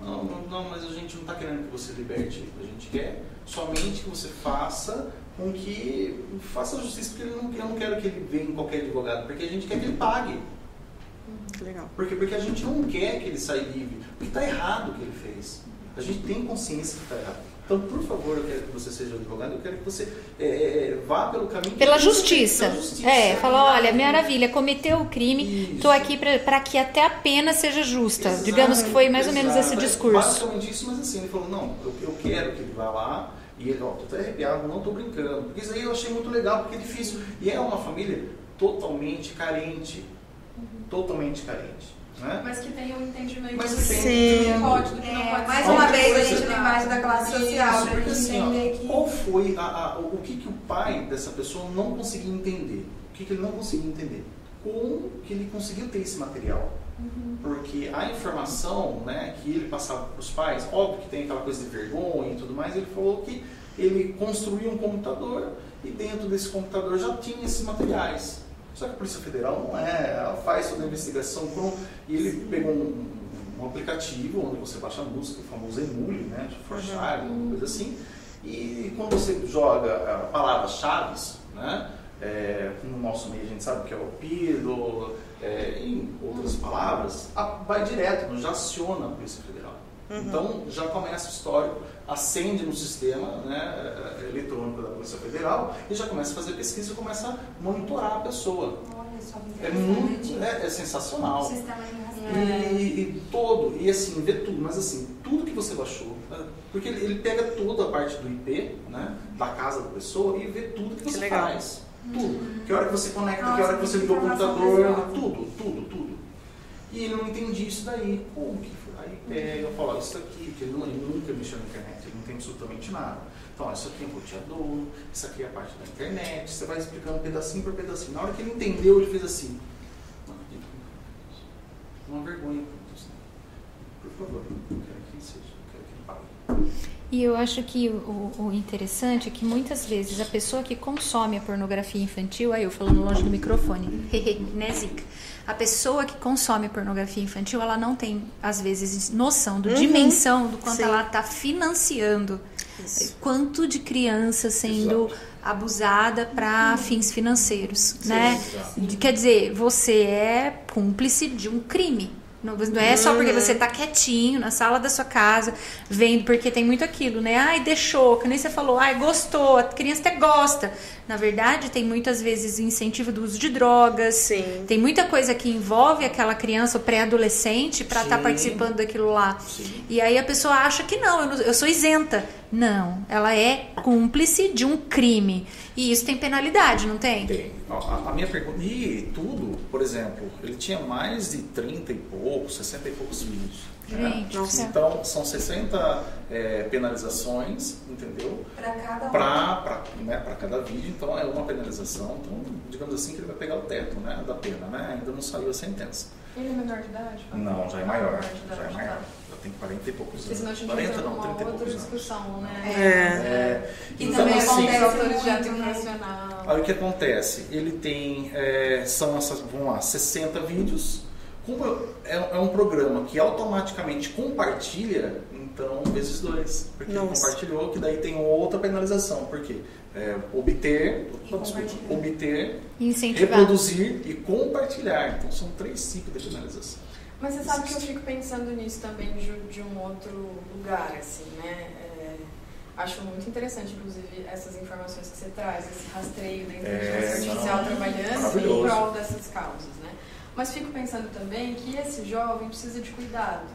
Não, não, não, mas a gente não está querendo que você liberte, a gente quer somente que você faça com que faça justiça, porque ele não, eu não quero que ele venha em qualquer advogado, porque a gente quer que ele pague. Legal. Porque, porque a gente não quer que ele saia livre, porque está errado o que ele fez. A gente tem consciência que está errado. Então, por favor, eu quero que você seja advogado, eu quero que você é, é, vá pelo caminho Pela justiça. justiça. É, falou, olha, maravilha, cometeu o crime, tô aqui para que até a pena seja justa. Exato, Digamos que foi mais ou menos esse exato. É discurso. Basicamente isso, mas assim, ele falou, não, eu, eu quero que ele vá lá, e ele, ó, tô até arrepiado, não tô brincando. Porque isso aí eu achei muito legal, porque é difícil. E é uma família totalmente carente. Totalmente carente. Né? Mas que tenha um entendimento Mas do que que tenha- pode, do que não pode mais uma vez a gente lembra mais da classe social, porque assim, ó, entender que... qual foi a, a- o que, que o pai dessa pessoa não conseguia entender? O que, que ele não conseguia entender? Como que ele conseguiu ter esse material? Porque a informação né, que ele passava para os pais, óbvio que tem aquela coisa de vergonha e tudo mais, ele falou que ele construía um computador e dentro desse computador já tinha esses materiais. Só que a Polícia Federal não é, ela faz toda a investigação com, e ele pegou um, um aplicativo onde você baixa a música, o famoso Emule, né, de Forchard, uma coisa assim, e quando você joga ah, palavras-chave, né, é, no nosso meio a gente sabe que é o PIDO, é, em outras palavras, a- vai direto, já aciona a Polícia Federal. Então já começa o histórico, acende no sistema né, eh, eletrônico da Polícia Federal e já começa a fazer pesquisa e começa a monitorar a pessoa. Olha só que É muito, é, é sensacional. O sistema de E, e todo, e assim, vê tudo, mas assim, tudo que você baixou, né? porque ele, ele pega toda a parte do IP, né, da casa da pessoa e vê tudo que você legal. faz. Tudo. Que hora que você conecta, que Nossa, hora que você que ligou o computador, tudo, tudo, tudo. E ele não entendia isso daí. Como que pega, eu falo, ó, isso aqui, que ele, ele nunca mexeu na internet, ele não tem absolutamente nada. Então, isso aqui é um roteador, isso aqui é a parte da internet, você vai explicando pedacinho por pedacinho. Na hora que ele entendeu, ele fez assim. Uma vergonha isso. Por favor, eu quero que seja, eu quero que ele pague. E eu acho que o, o interessante é que muitas vezes a pessoa que consome a pornografia infantil, aí eu falando longe do microfone, [laughs] né, Zica? A pessoa que consome pornografia infantil, ela não tem, às vezes, noção do dimensão do quanto Sim. ela está financiando. Isso. Quanto de criança sendo abusada para fins financeiros, né? exato. De- Quer dizer, você é cúmplice de um crime. Não, não é só porque você tá quietinho na sala da sua casa, vendo, porque tem muito aquilo, né? Ai, deixou, que nem você falou, ai, gostou, a criança até gosta. Na verdade, tem muitas vezes incentivo do uso de drogas. Sim. Tem muita coisa que envolve aquela criança ou pré-adolescente para estar Sim. participando daquilo lá. Sim. E aí a pessoa acha que não eu, não, eu sou isenta. Não, ela é cúmplice de um crime. E isso tem penalidade, não tem? Tem. A, a minha pergunta. E tudo, por exemplo, ele tinha mais de 30 e poucos, 60 e poucos vídeos. né? Gente, Nossa. Então, são 60 é, penalizações, entendeu? Pra cada um. Para né, pra cada vídeo, então é uma penalização. Então, digamos assim, que ele vai pegar o teto né, da pena, né? Ainda não saiu a sentença. Ele é menor de idade? Não, já é maior. Já é maior. Tem 40 e poucos Porque senão a anos. gente 40 entra não, numa 30 e poucos anos. né? É. É, Que então, também assim, acontece autores de ato infracional. Aí o que acontece? Ele tem, é, são essas, vamos lá, 60 vídeos. Como é, é um programa que automaticamente compartilha, então vezes dois. Porque ele compartilhou, que daí tem outra penalização. Por quê? É, obter, E obter, reproduzir e compartilhar. Então são três tipos de penalização. Mas você sabe que eu fico pensando nisso também de, de um outro lugar, assim, né? É, acho muito interessante, inclusive, essas informações que você traz, esse rastreio da inteligência É, artificial não, trabalhando em prol dessas causas, né? Mas fico pensando também que esse jovem precisa de cuidado.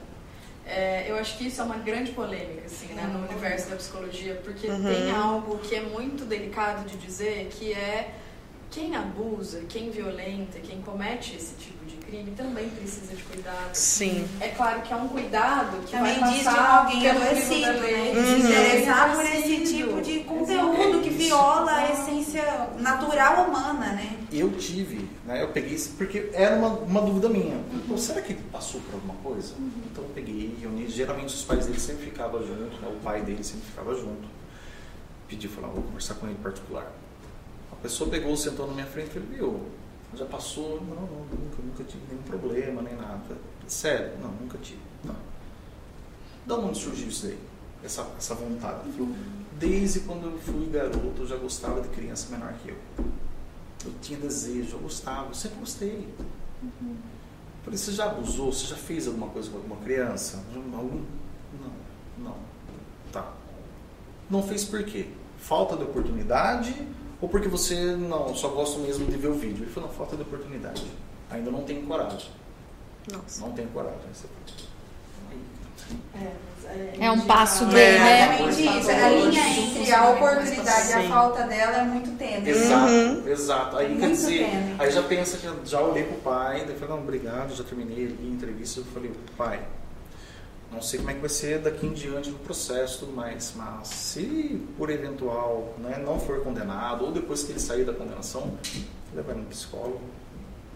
É, eu acho que isso é uma grande polêmica, assim, né, no universo da psicologia, porque Uhum. tem algo que é muito delicado de dizer, que é quem abusa, quem violenta, quem comete esse tipo crime também precisa de cuidado. Sim. É claro que é um cuidado que Também vai diz de passar alguém pelo adoecido, da né? De Uhum. interessar por esse tipo de conteúdo que viola a essência natural humana, né? Eu tive, né, eu peguei isso porque era uma, uma dúvida minha. Pô, será que ele passou por alguma coisa? Então eu peguei, reuni, geralmente os pais dele sempre ficavam junto, né, o pai dele sempre ficava junto. Pedi, falei, ah, vou conversar com ele em particular. A pessoa pegou, sentou na minha frente e falou, meu, já passou? Não, não, nunca, nunca tive nenhum problema, nem nada. Sério? Não, nunca tive. Não. Da onde surgiu isso daí? Essa, essa vontade? Falou, desde quando eu fui garoto, eu já gostava de criança menor que eu. Eu tinha desejo, eu gostava, eu sempre gostei. Falei, você já abusou? Você já fez alguma coisa com alguma criança? Algum? Não, não. Tá. Não fez por quê? Falta de oportunidade ou porque você não, só gosta mesmo de ver o vídeo? Ele falou, não, falta de oportunidade. Ainda não tenho coragem. Nossa. Não tenho coragem. Você Aí, É, é, É um passo do- É, né? Exatamente isso. A linha entre a oportunidade e a falta dela é muito tênue. Exato, Uhum. exato. Aí quer dizer, tênue. aí já pensa que já olhei pro pai, daí falei, não, obrigado, já terminei ali a entrevista, eu falei, pai, não sei como é que vai ser daqui em diante no processo e tudo mais, mas se por eventual né, não for condenado, ou depois que ele sair da condenação, levar no psicólogo.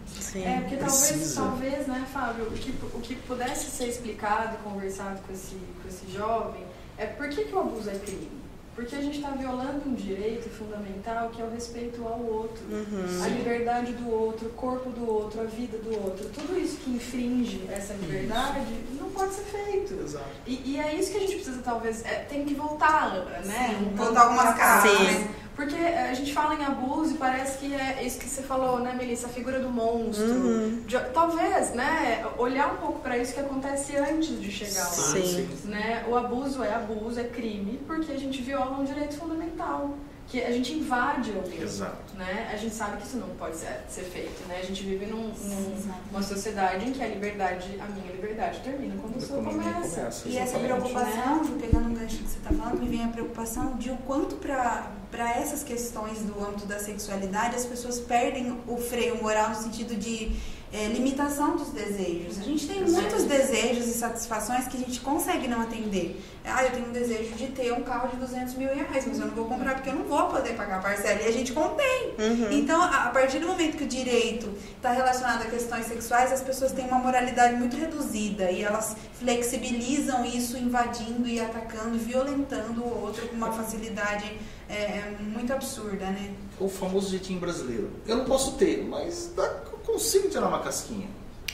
Sim. É, porque talvez, talvez, né, Fábio, o que, o que pudesse ser explicado e conversado com esse, com esse jovem é por que, que o abuso é crime? Porque a gente está violando um direito fundamental que é o respeito ao outro. Uhum. A liberdade do outro, o corpo do outro, a vida do outro. Tudo isso que infringe essa liberdade não pode ser feito. Exato. E, e é isso que a gente precisa, talvez, é, tem que voltar, né? Sim, Um voltar algumas casas, trás. Né? Porque Porque a gente fala em abuso e parece que é isso que você falou, né, Melissa? A figura do monstro. Uhum. De- talvez, né, olhar um pouco para isso que acontece antes de chegar lá. Sim. Né? O abuso é abuso, é crime, porque a gente viola um direito fundamental. Que a gente invade alguém. Exato. Né? A gente sabe que isso não pode ser, ser feito. Né? A gente vive num, num- Exato. uma sociedade em que a liberdade, a minha liberdade, termina quando a sua começa. começa, E essa preocupação, pegando um gancho que você está falando, me vem a preocupação de o quanto para essas questões do âmbito da sexualidade as pessoas perdem o freio moral no sentido de é, limitação dos desejos. A gente tem muitos desejos e satisfações que a gente consegue não atender. Ah, eu tenho um desejo de ter um carro de 200 mil reais, mas eu não vou comprar porque eu não vou poder pagar a parcela. E a gente contém. Uhum. Então, a partir do momento que o direito está relacionado a questões sexuais, as pessoas têm uma moralidade muito reduzida e elas flexibilizam isso, invadindo e atacando, violentando o outro com uma facilidade é, é, muito absurda, né? O famoso jeitinho brasileiro. Eu não posso ter, mas dá, consigo tirar uma casquinha.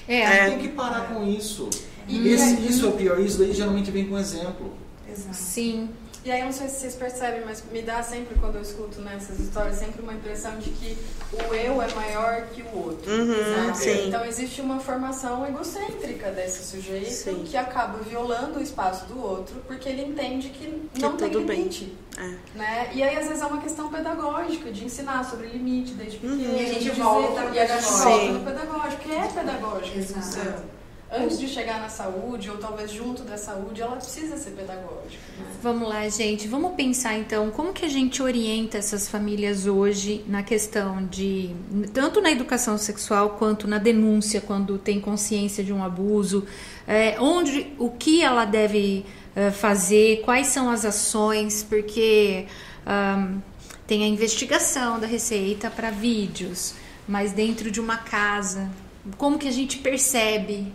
É, Tem que parar com isso. E- Esse- isso é o pior. Isso daí geralmente vem com exemplo. Exato. sim. E aí, eu não sei se vocês percebem, mas me dá sempre, quando eu escuto nessas histórias, sempre uma impressão de que o eu é maior que o outro. Uhum, sabe? Então, existe uma formação egocêntrica desse sujeito Sim. que acaba violando o espaço do outro porque ele entende que não tem tudo bem. limite. É. Né? E aí, às vezes, é uma questão pedagógica, de ensinar sobre limite desde pequeno. E a gente volta no e a gente pedagógico. volta no pedagógico, que é pedagógico. a Exato. Antes de chegar na saúde, ou talvez junto da saúde, ela precisa ser pedagógica. né? Vamos lá, gente. Vamos pensar então como que a gente orienta essas famílias hoje na questão de tanto na educação sexual quanto na denúncia quando tem consciência de um abuso, é, onde o que ela deve é, fazer, quais são as ações, porque ahn, tem a investigação da Receita para vídeos, mas dentro de uma casa, como que a gente percebe?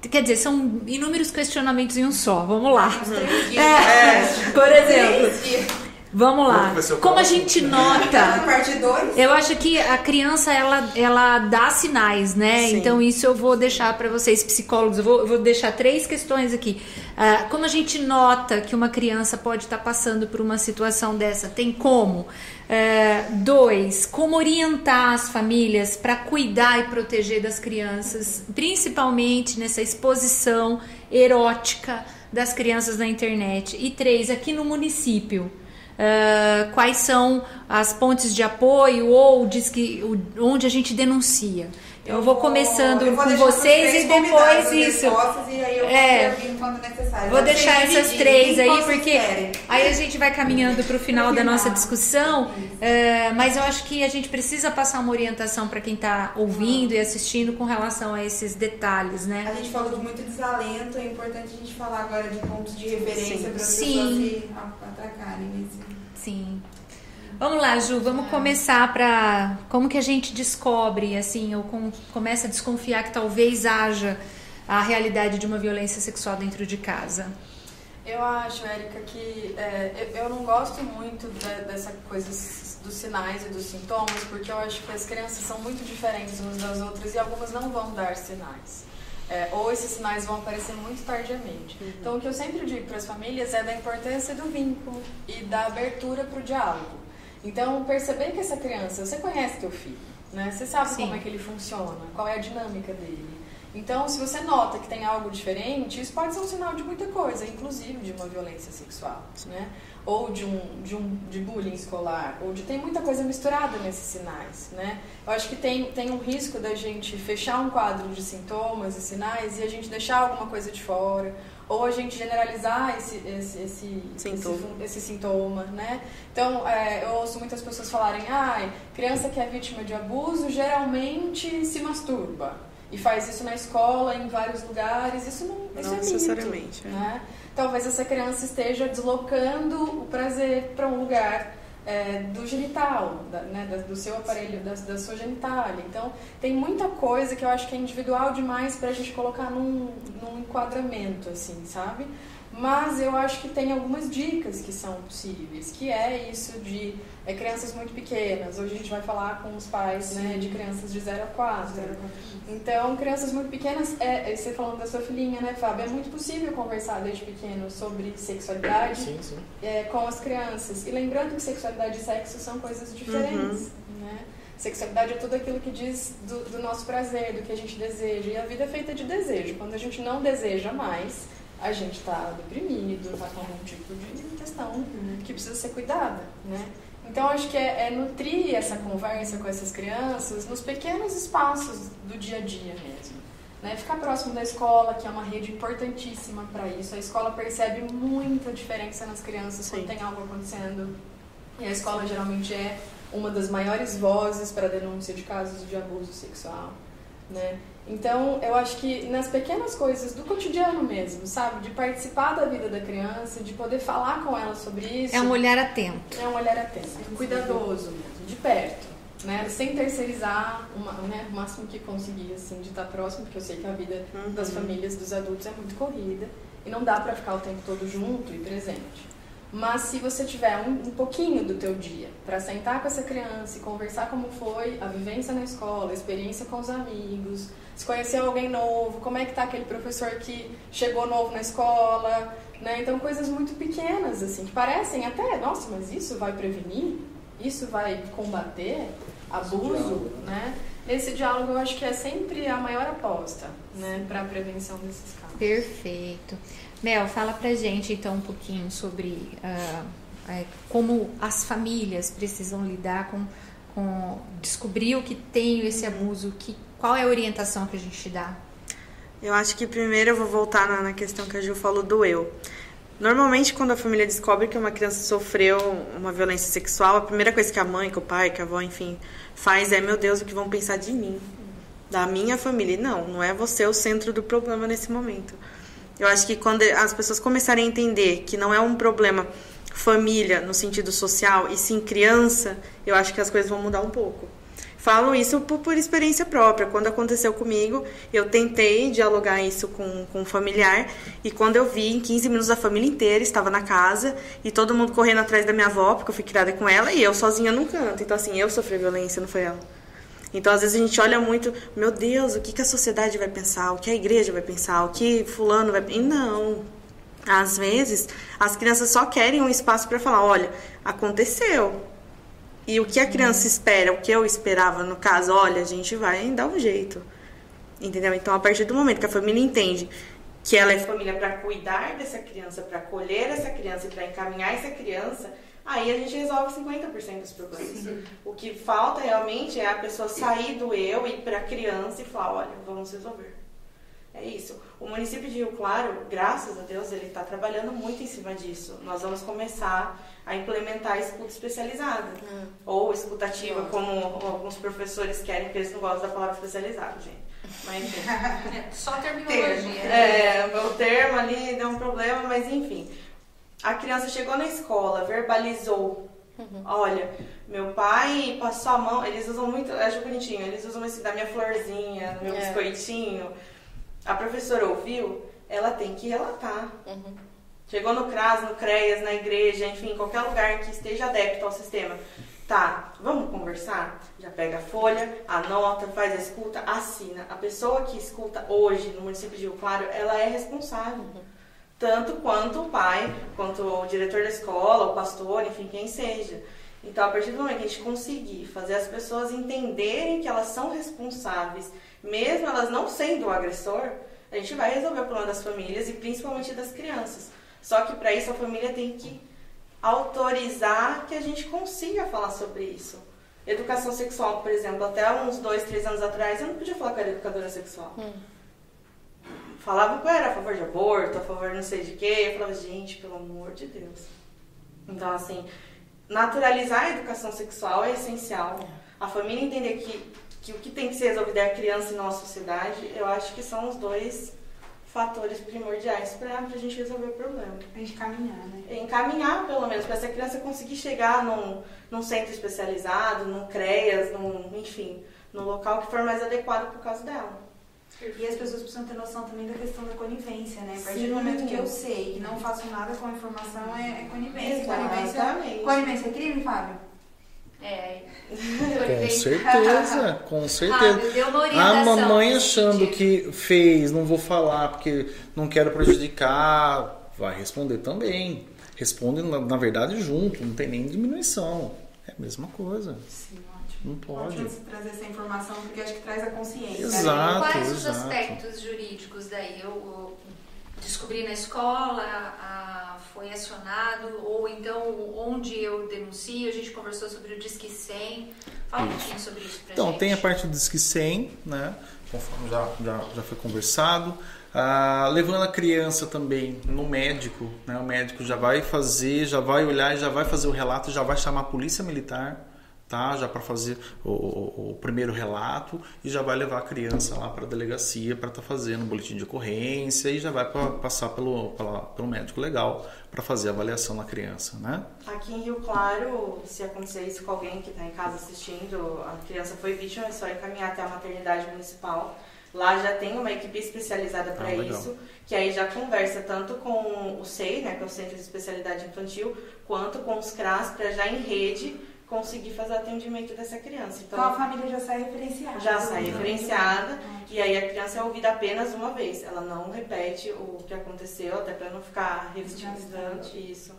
Quer dizer, são inúmeros questionamentos em um só. Vamos lá. Três dias. É, por exemplo. Vamos lá. Como a gente nota? [laughs] parte 2. Eu acho que a criança ela, ela dá sinais, né? Sim. Então isso eu vou deixar para vocês psicólogos. Eu vou, eu vou deixar três questões aqui. Ah, como a gente nota que uma criança pode estar passando por uma situação dessa? Tem como? É, dois, como orientar as famílias para cuidar e proteger das crianças, principalmente nessa exposição erótica das crianças na internet. E três, aqui no município. Uh, quais são as pontes de apoio ou diz que, onde a gente denuncia. Eu, vou começando eu vou com vocês e depois isso. E aí eu vou É. Vou Vocês deixar essas três aí, porque querem? aí a gente vai caminhando para o final da nossa discussão. é, mas eu acho que a gente precisa passar uma orientação para quem está ouvindo e assistindo com relação a esses detalhes, A né? gente falou de muito desalento, é importante a gente falar agora de pontos de referência para as Sim. pessoas se atracarem nesse. Sim. Vamos lá, Ju, vamos começar para como que a gente descobre, assim, ou com, começa a desconfiar que talvez haja a realidade de uma violência sexual dentro de casa. Eu acho, Érica, que é, eu não gosto muito da- dessa coisa dos sinais e dos sintomas, porque eu acho que as crianças são muito diferentes umas das outras e algumas não vão dar sinais. É, ou esses sinais vão aparecer muito tardiamente. Então, o que eu sempre digo para as famílias é da importância do vínculo e da abertura para o diálogo. Então, perceber que essa criança, você conhece teu filho, né? Você sabe Sim. como é que ele funciona, qual é a dinâmica dele. Então, se você nota que tem algo diferente, isso pode ser um sinal de muita coisa, inclusive de uma violência sexual, né? Ou de um, de um de bullying escolar, ou de tem muita coisa misturada nesses sinais, né? Eu acho que tem, tem um risco da gente fechar um quadro de sintomas e sinais e a gente deixar alguma coisa de fora, ou a gente generalizar esse, esse, esse, Sintoma. esse, esse sintoma, né? Então, é, eu ouço muitas pessoas falarem, ai, criança que é vítima de abuso geralmente se masturba. E faz isso na escola, em vários lugares. Isso não, isso Não é mito, necessariamente, é. né? Talvez essa criança esteja deslocando o prazer para um lugar é, do genital, da- né, do seu aparelho, da, da sua genitália. Então, tem muita coisa que eu acho que é individual demais para a gente colocar num, num enquadramento, assim, sabe? Mas eu acho que tem algumas dicas que são possíveis, que é isso de é, crianças muito pequenas. Hoje a gente vai falar com os pais né, de crianças de 0 a 4. Então, crianças muito pequenas, é, é, você falando da sua filhinha, né, Fábio? É muito possível conversar desde pequeno sobre sexualidade Sim, sim. é, com as crianças. E lembrando que sexualidade e sexo são coisas diferentes. Né? Sexualidade é tudo aquilo que diz do, do nosso prazer, do que a gente deseja. E a vida é feita de desejo. Quando a gente não deseja mais, a gente está deprimido, está com algum tipo de questão que precisa ser cuidada, né? Então, acho que é, é, nutrir essa conversa com essas crianças nos pequenos espaços do dia a dia mesmo. Né? Ficar próximo da escola, que é uma rede importantíssima para isso. A escola percebe muita diferença nas crianças Sim. quando tem algo acontecendo. E a escola geralmente é uma das maiores vozes para denúncia de casos de abuso sexual. Né? Então, eu acho que nas pequenas coisas do cotidiano mesmo, sabe? De participar da vida da criança, de poder falar com ela sobre isso. É um olhar atento. É um olhar atento, cuidadoso mesmo, de perto, né? Sem terceirizar uma, né, o máximo que conseguir, assim, de estar próximo, porque eu sei que a vida das famílias, dos adultos é muito corrida e não dá para ficar o tempo todo junto e presente. Mas se você tiver um, um pouquinho do teu dia para sentar com essa criança e conversar como foi a vivência na escola, a experiência com os amigos, se conhecer alguém novo, como é que tá aquele professor que chegou novo na escola, né? Então coisas muito pequenas assim, que parecem até, nossa, mas isso vai prevenir? Isso vai combater abuso, né? Esse diálogo eu acho que é sempre a maior aposta, né, para a prevenção desses casos. Perfeito. Mel, fala pra gente então um pouquinho sobre é, como as famílias precisam lidar com, com descobrir o que tem esse abuso, que, qual é a orientação que a gente dá? Eu acho que primeiro eu vou voltar na, na questão que a Ju falou do eu. Normalmente, quando a família descobre que uma criança sofreu uma violência sexual, a primeira coisa que a mãe, que o pai, que a avó, enfim, faz é: meu Deus, o que vão pensar de mim? Da minha família. Não, não é você o centro do problema nesse momento. Eu acho que quando as pessoas começarem a entender que não é um problema família no sentido social e sim criança, eu acho que as coisas vão mudar um pouco. Falo isso por, por experiência própria. Quando aconteceu comigo, eu tentei dialogar isso com, com um familiar e quando eu vi, em 15 minutos a família inteira estava na casa e todo mundo correndo atrás da minha avó, porque eu fui criada com ela, e eu sozinha num canto. Então, assim, eu sofri violência, não foi ela. Então, às vezes a gente olha muito, meu Deus, o que, que a sociedade vai pensar, o que a igreja vai pensar, o que fulano vai pensar. E não. Às vezes, as crianças só querem um espaço para falar, olha, aconteceu. E o que a criança espera, o que eu esperava, no caso, olha, a gente vai dar um jeito. Entendeu? Então, a partir do momento que a família entende que ela é família para cuidar dessa criança, para acolher essa criança e para encaminhar essa criança, aí a gente resolve 50% dos problemas. O que falta realmente é a pessoa sair do eu e ir para a criança e falar, olha, vamos resolver. É isso. O município de Rio Claro, graças a Deus, ele está trabalhando muito em cima disso. Nós vamos começar a implementar a escuta especializada. Ou escutativa, como alguns professores querem, porque eles não gostam da palavra especializado, gente. Mas enfim. [laughs] Só terminologia. É, o termo ali deu um problema, mas enfim. A criança chegou na escola, verbalizou. Olha, meu pai passou a mão, eles usam muito, acho bonitinho, eles usam esse da minha florzinha, do meu É. biscoitinho. A professora ouviu, ela tem que relatar. Chegou no CRAS, no CREAS, na igreja, enfim, qualquer lugar que esteja adepto ao sistema. Tá, vamos conversar? Já pega a folha, anota, faz a escuta, assina. A pessoa que escuta hoje no município de Rio Claro, ela é responsável. Tanto quanto o pai, quanto o diretor da escola, o pastor, enfim, quem seja. Então, a partir do momento que a gente conseguir fazer as pessoas entenderem que elas são responsáveis, mesmo elas não sendo o agressor, a gente vai resolver o problema das famílias e principalmente das crianças. Só que para isso a família tem que autorizar que a gente consiga falar sobre isso. Educação sexual, por exemplo, até uns dois, três anos atrás, eu não podia falar com a educadora sexual. Falava que eu era a favor de aborto, a favor de não sei de quê. Eu falava, gente, pelo amor de Deus. Então, assim, naturalizar a educação sexual é essencial. A família entender que, que o que tem que ser resolvido é a criança e não a sociedade, eu acho que são os dois fatores primordiais para a gente resolver o problema. A gente caminhar, né? Encaminhar, pelo menos, para essa criança conseguir chegar num, num centro especializado, num CREAS, num, enfim, no local que for mais adequado por causa dela. E as pessoas precisam ter noção também da questão da conivência, né? A partir do momento que eu sei e não faço nada com a informação, é, é conivência. Conivência, Exatamente. conivência é crime, Fábio? É. Com certeza, com certeza. Uma A mamãe achando que fez, não vou falar porque não quero prejudicar, vai responder também. Responde, na, na verdade, junto, não tem nem diminuição. É a mesma coisa. Sim. Não pode. Ótimo trazer essa informação, porque acho que traz a consciência. Exato. Quais os exato. aspectos jurídicos daí? Eu, eu descobri na escola, ah, foi acionado, ou então onde eu denuncio, a gente conversou sobre o Disque 100. Fala um pouquinho sobre isso pra Então, gente. tem a parte do Disque 100, né? Conforme já, já, já foi conversado. Ah, levando a criança também no médico, né? O médico já vai fazer, já vai olhar, já vai fazer o relato, já vai chamar a polícia militar, tá? Já para fazer o, o- o primeiro relato e já vai levar a criança lá para a delegacia para estar fazendo o boletim de ocorrência e já vai pra, passar pelo, pela- pelo médico legal para fazer a avaliação na criança, né? Aqui em Rio Claro, se acontecer isso com alguém que está em casa assistindo, a criança foi vítima, é só encaminhar até a maternidade municipal. Lá já tem uma equipe especializada para Ah, isso, que aí já conversa tanto com o SEI, né, que é o Centro de Especialidade Infantil, quanto com os CRAS, para já em rede conseguir fazer o atendimento dessa criança. Então a família já sai referenciada. já sai Então, referenciada e aí a criança é ouvida apenas uma vez. Ela não repete o que aconteceu, até para não ficar revisitando isso.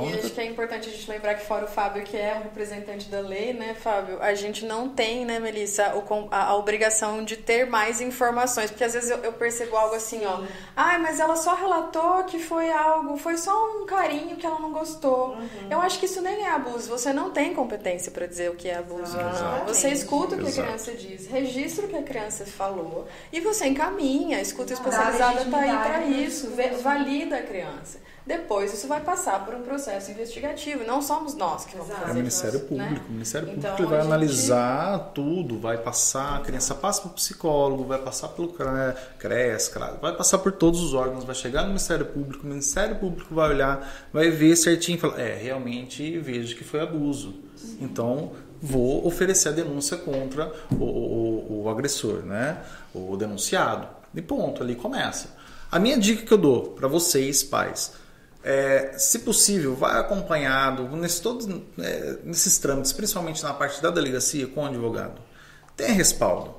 E acho que é importante a gente lembrar que fora o Fábio, que é o representante da lei, né, Fábio, a gente não tem, né, Melissa, o a, a obrigação de ter mais informações. Porque às vezes eu, eu percebo algo assim, ó. Ai, mas ela só relatou que foi algo, foi só um carinho que ela não gostou. Uhum. Eu acho que isso nem é abuso. Você não tem competência para dizer o que é abuso ou não. Você escuta o que Exato. a criança diz, registra o que a criança falou e você encaminha. A escuta Dá especializada está aí para isso. valida a criança. Depois isso vai passar por um processo investigativo. Não somos nós que vamos Exato. É fazer o Ministério isso, Público. né? O Ministério Então, Público vai analisar tudo, vai passar, a criança passa para o psicólogo, vai passar pelo CRE- CRES, vai passar por todos os órgãos, vai chegar no Ministério Público, o Ministério Público vai olhar, vai ver certinho e falar, é, realmente vejo que foi abuso. Então, vou oferecer a denúncia contra o, o- o agressor, né? O denunciado. E ponto, ali começa. A minha dica que eu dou para vocês, pais, é, se possível, vai acompanhado nesse, todos, é, nesses trâmites, principalmente na parte da delegacia com o advogado. Tenha respaldo.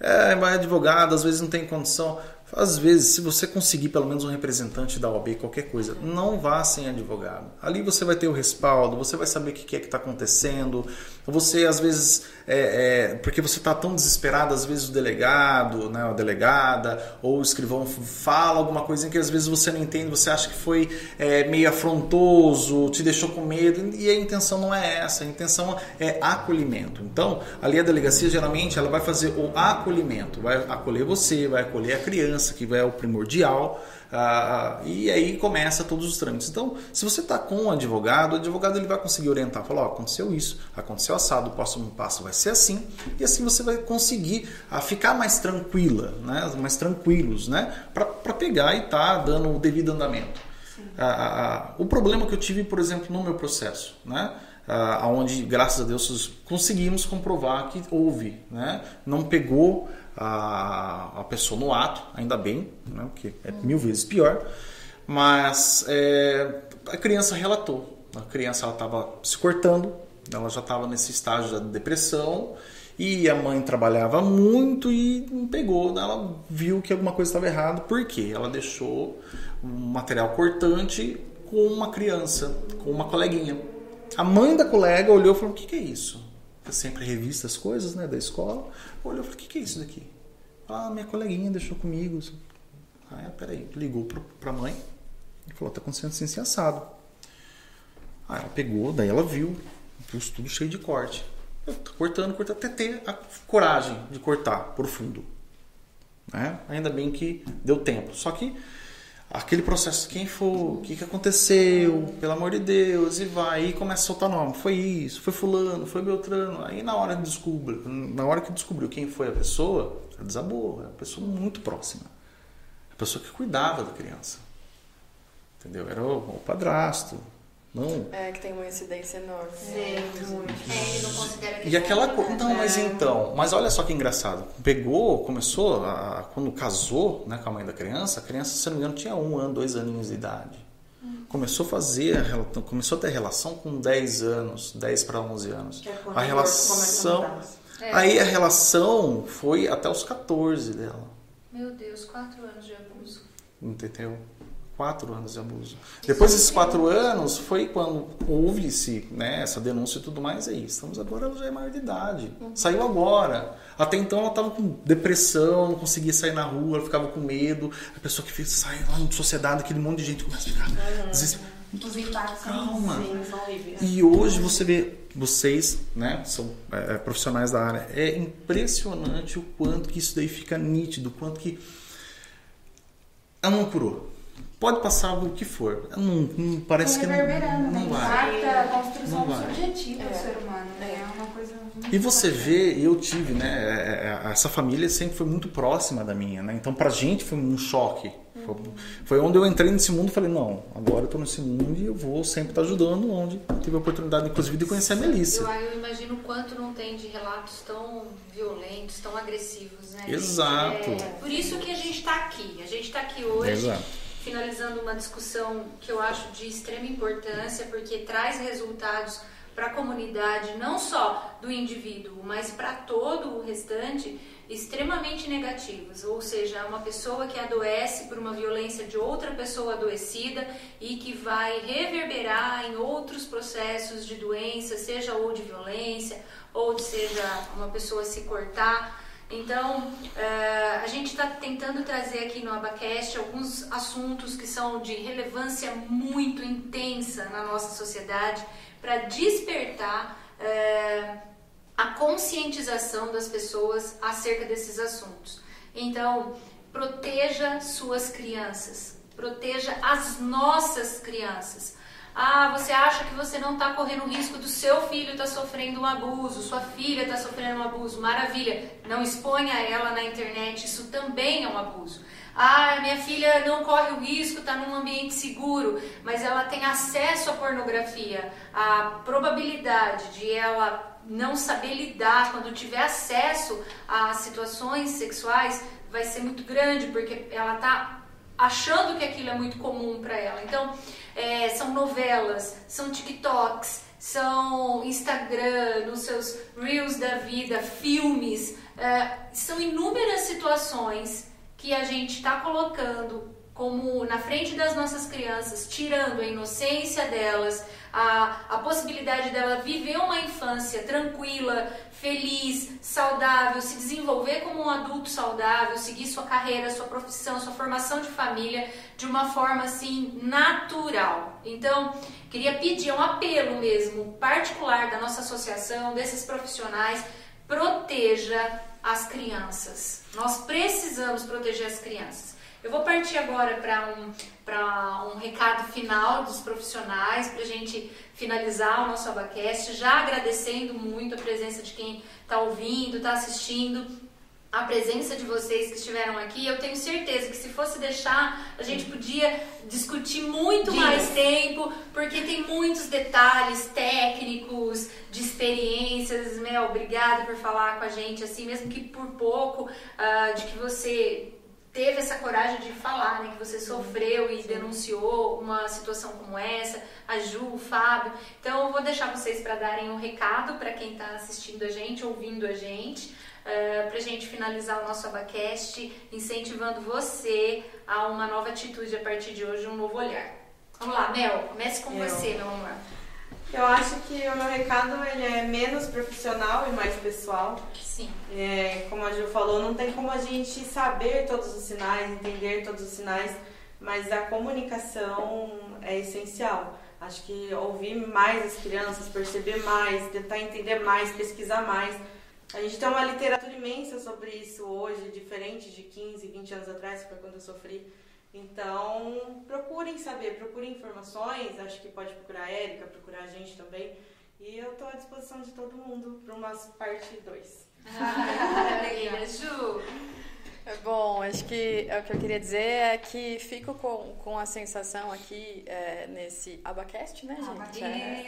É, vai advogado, às vezes não tem condição. Às vezes, se você conseguir pelo menos um representante da OAB, qualquer coisa, não vá sem advogado. Ali você vai ter o respaldo, você vai saber o que é que está acontecendo. Você, às vezes, é, é, porque você está tão desesperado, às vezes o delegado, né, a delegada ou o escrivão fala alguma coisa que às vezes você não entende, você acha que foi é, meio afrontoso, te deixou com medo, e a intenção não é essa, a intenção é acolhimento. Então, ali a delegacia geralmente ela vai fazer o acolhimento, vai acolher você, vai acolher a criança, que é o primordial, ah, e aí começa todos os trâmites. Então, se você está com um advogado, o advogado ele vai conseguir orientar, falar, ó, aconteceu isso, aconteceu assado, o próximo passo vai ser assim, e assim você vai conseguir ah, ficar mais tranquila, né, mais tranquilos, né, para pegar e estar dando o devido andamento. Ah, ah, ah, o problema que eu tive, por exemplo, no meu processo, né? Ah, onde, graças a Deus, conseguimos comprovar que houve, né? Não pegou a, a pessoa no ato, ainda bem, né? Porque é mil vezes pior. Mas é, a criança relatou. A criança estava se cortando, ela já estava nesse estágio da depressão e a mãe trabalhava muito e pegou. Ela viu que alguma coisa estava errada, porque ela deixou um material cortante com uma criança, com uma coleguinha. A mãe da colega olhou e falou: O que, que é isso? Sempre revista as coisas né, da escola. Olhou e falou: O que, que é isso daqui? Ah, minha coleguinha deixou comigo. Ah, peraí. Ligou para a mãe e falou: Tá acontecendo assim, assim assado. Aí ela pegou, daí ela viu, viu tudo cheio de corte. Eu tô cortando, cortando, até ter a coragem de cortar profundo. Né? Ainda bem que deu tempo. Só que aquele processo, quem foi, o que, que aconteceu, pelo amor de Deus, e vai, e começa a soltar nome. Foi isso, foi fulano, foi Beltrano. Aí na hora, de descobre, na hora que descobriu quem foi a pessoa, ela desabou. É uma pessoa muito próxima. A pessoa que cuidava da criança. Entendeu? Era o, o padrasto, Não. É, que tem uma incidência enorme. Sim, muito. É, ele não considera que E aquela foi coisa. Então, mas então. Mas olha só que engraçado. Pegou, começou, a- quando casou né, com a mãe da criança, a criança, se não me engano, tinha um ano, dois aninhos de idade. Começou a fazer, começou a ter relação com 10 anos, 10 para 11 anos. Que é A relação. É. Aí a relação foi até os 14 dela. Meu Deus, quatro anos de abuso. Entendeu? Quatro anos de abuso. Depois desses quatro anos, foi quando houve-se né, essa denúncia e tudo mais. Aí, estamos agora, ela já é maior de idade. Saiu agora. Até então ela estava com depressão, não conseguia sair na rua, ela ficava com medo. A pessoa que fez, sai lá na sociedade, aquele monte de gente começa a ficar desesperada. Os impactos são Calma. E hoje você vê, vocês, né, são é, é, profissionais da área, é impressionante o quanto que isso daí fica nítido, o quanto que ela não curou. Pode passar o que for, não, não- parece que não, reverberando, né? não vai. Impacta a construção Não vai. subjetiva do É. ser humano, né? É uma coisa muito E você vê, eu tive, né? é, é, Essa família sempre foi muito próxima da minha, né? Então pra gente foi um choque. Foi, foi onde eu entrei nesse mundo e falei, não, agora eu tô nesse mundo e eu vou sempre estar ajudando onde tive a oportunidade, inclusive, de conhecer a Melissa. Eu, eu imagino o quanto não tem de relatos tão violentos, tão agressivos, né? Exato. É, por isso que a gente está aqui. A gente está aqui hoje, Exato. Finalizando uma discussão que eu acho de extrema importância, porque traz resultados para a comunidade, não só do indivíduo, mas para todo o restante, extremamente negativos. Ou seja, uma pessoa que adoece por uma violência de outra pessoa adoecida e que vai reverberar em outros processos de doença, seja ou de violência, ou seja uma pessoa se cortar. Então, eh, a gente está tentando trazer aqui no Abacast alguns assuntos que são de relevância muito intensa na nossa sociedade para despertar eh, a conscientização das pessoas acerca desses assuntos. Então, proteja suas crianças, proteja as nossas crianças. Ah, você acha que você não está correndo o risco do seu filho estar sofrendo um abuso, sua filha está sofrendo um abuso, maravilha. Não exponha ela na internet, isso também é um abuso. Ah, minha filha não corre o risco, está num ambiente seguro, mas ela tem acesso à pornografia. A probabilidade de ela não saber lidar quando tiver acesso a situações sexuais vai ser muito grande, porque ela está achando que aquilo é muito comum para ela. Então, é, são novelas, são TikToks, são Instagram, nos seus reels da vida, filmes, é, são inúmeras situações que a gente está colocando como na frente das nossas crianças, tirando a inocência delas, a, a possibilidade dela viver uma infância tranquila, feliz, saudável, se desenvolver como um adulto saudável, seguir sua carreira, sua profissão, sua formação de família de uma forma assim natural. Então, queria pedir um apelo mesmo particular da nossa associação, desses profissionais, proteja as crianças. Nós precisamos proteger as crianças. Eu vou partir agora para um, um recado final dos profissionais, para a gente finalizar o nosso Abacast, já agradecendo muito a presença de quem está ouvindo, está assistindo, a presença de vocês que estiveram aqui. Eu tenho certeza que se fosse deixar, a gente podia discutir muito Dias. mais tempo, porque tem muitos detalhes técnicos, de experiências. Mel, obrigada por falar com a gente, assim, mesmo que por pouco, ah, de que você teve essa coragem de falar, né, que você sofreu e denunciou uma situação como essa, a Ju, o Fábio. Então eu vou deixar vocês para darem um recado para quem está assistindo a gente, ouvindo a gente, para a gente finalizar o nosso Abacast, incentivando você a uma nova atitude a partir de hoje, um novo olhar. Vamos lá, Mel, comece com você, meu amor. Eu acho que o meu recado ele é menos profissional e mais pessoal. Sim. É, como a Ju falou, não tem como a gente saber todos os sinais, entender todos os sinais, mas a comunicação é essencial. Acho que ouvir mais as crianças, perceber mais, tentar entender mais, pesquisar mais. A gente tem uma literatura imensa sobre isso hoje, diferente de 15, 20 anos atrás, que foi quando eu sofri. Então, procurem saber, procurem informações. Acho que pode procurar a Érica, procurar a gente também. E eu estou à disposição de todo mundo para umas parte 2. [laughs] Maravilha, Ju. Bom, acho que é o que eu queria dizer é que fico com, com a sensação aqui é, nesse abacast, né, gente? É,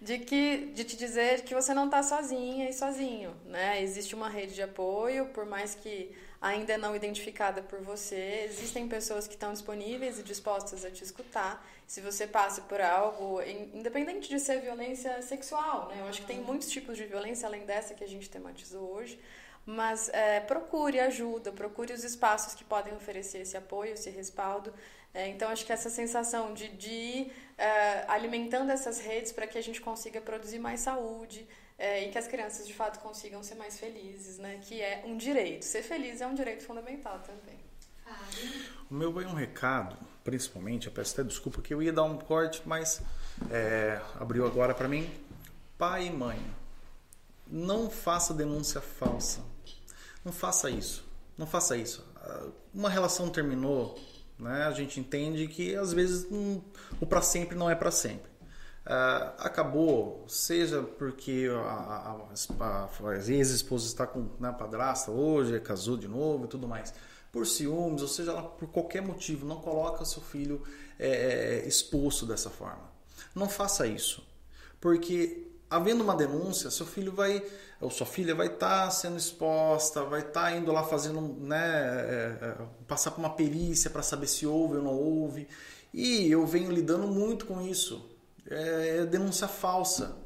de que de te dizer que você não está sozinha e sozinho, né? Existe uma rede de apoio, por mais que ainda não identificada por você, existem pessoas que estão disponíveis e dispostas a te escutar. Se você passa por algo, independente de ser violência sexual, né? Eu acho que tem muitos tipos de violência além dessa que a gente tematizou hoje mas é, procure ajuda, procure os espaços que podem oferecer esse apoio, esse respaldo. É, então, acho que essa sensação de, de ir é, alimentando essas redes para que a gente consiga produzir mais saúde é, e que as crianças, de fato, consigam ser mais felizes, né? que é um direito. Ser feliz é um direito fundamental também. O meu é um recado, principalmente, eu peço até desculpa que eu ia dar um corte, mas é, abriu agora para mim. Pai e mãe, não faça denúncia falsa. Não faça isso. Não faça isso. Ah, uma relação terminou, né? A gente entende que às vezes um, o para sempre não é para sempre. Uh, acabou, seja porque a, a, a ex-esposa está com né, padrasta hoje, casou de novo e tudo mais, por ciúmes, ou seja, por qualquer motivo, não coloca seu filho é, é, exposto dessa forma. Não faça isso, porque havendo uma denúncia, seu filho vai, ou sua filha vai estar tá sendo exposta, vai estar tá indo lá fazendo, né, é, é, passar por uma perícia para saber se houve ou não houve. E eu venho lidando muito com isso. É, é denúncia falsa.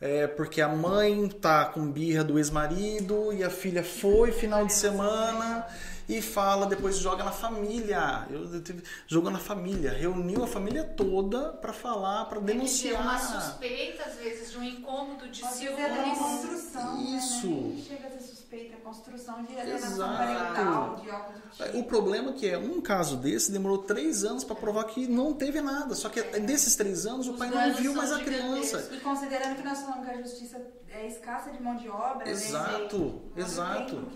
É porque a mãe tá com birra do ex-marido e a filha foi final de semana e fala, depois joga na família. Eu, eu tive, jogou na família, reuniu a família toda para falar, para denunciar. É uma suspeita, às vezes, de um incômodo de ciúmes. É uma construção. Né? Isso. Né? Chega a ser suspeita, a construção de alienação parental, de algo do tipo. O problema é que é um caso desse demorou três anos para provar que não teve nada. Só que é. desses três anos Os o pai não viu mais a criança. E considerando que nós falamos que a justiça é escassa de mão de obra, né? exato, né? exato.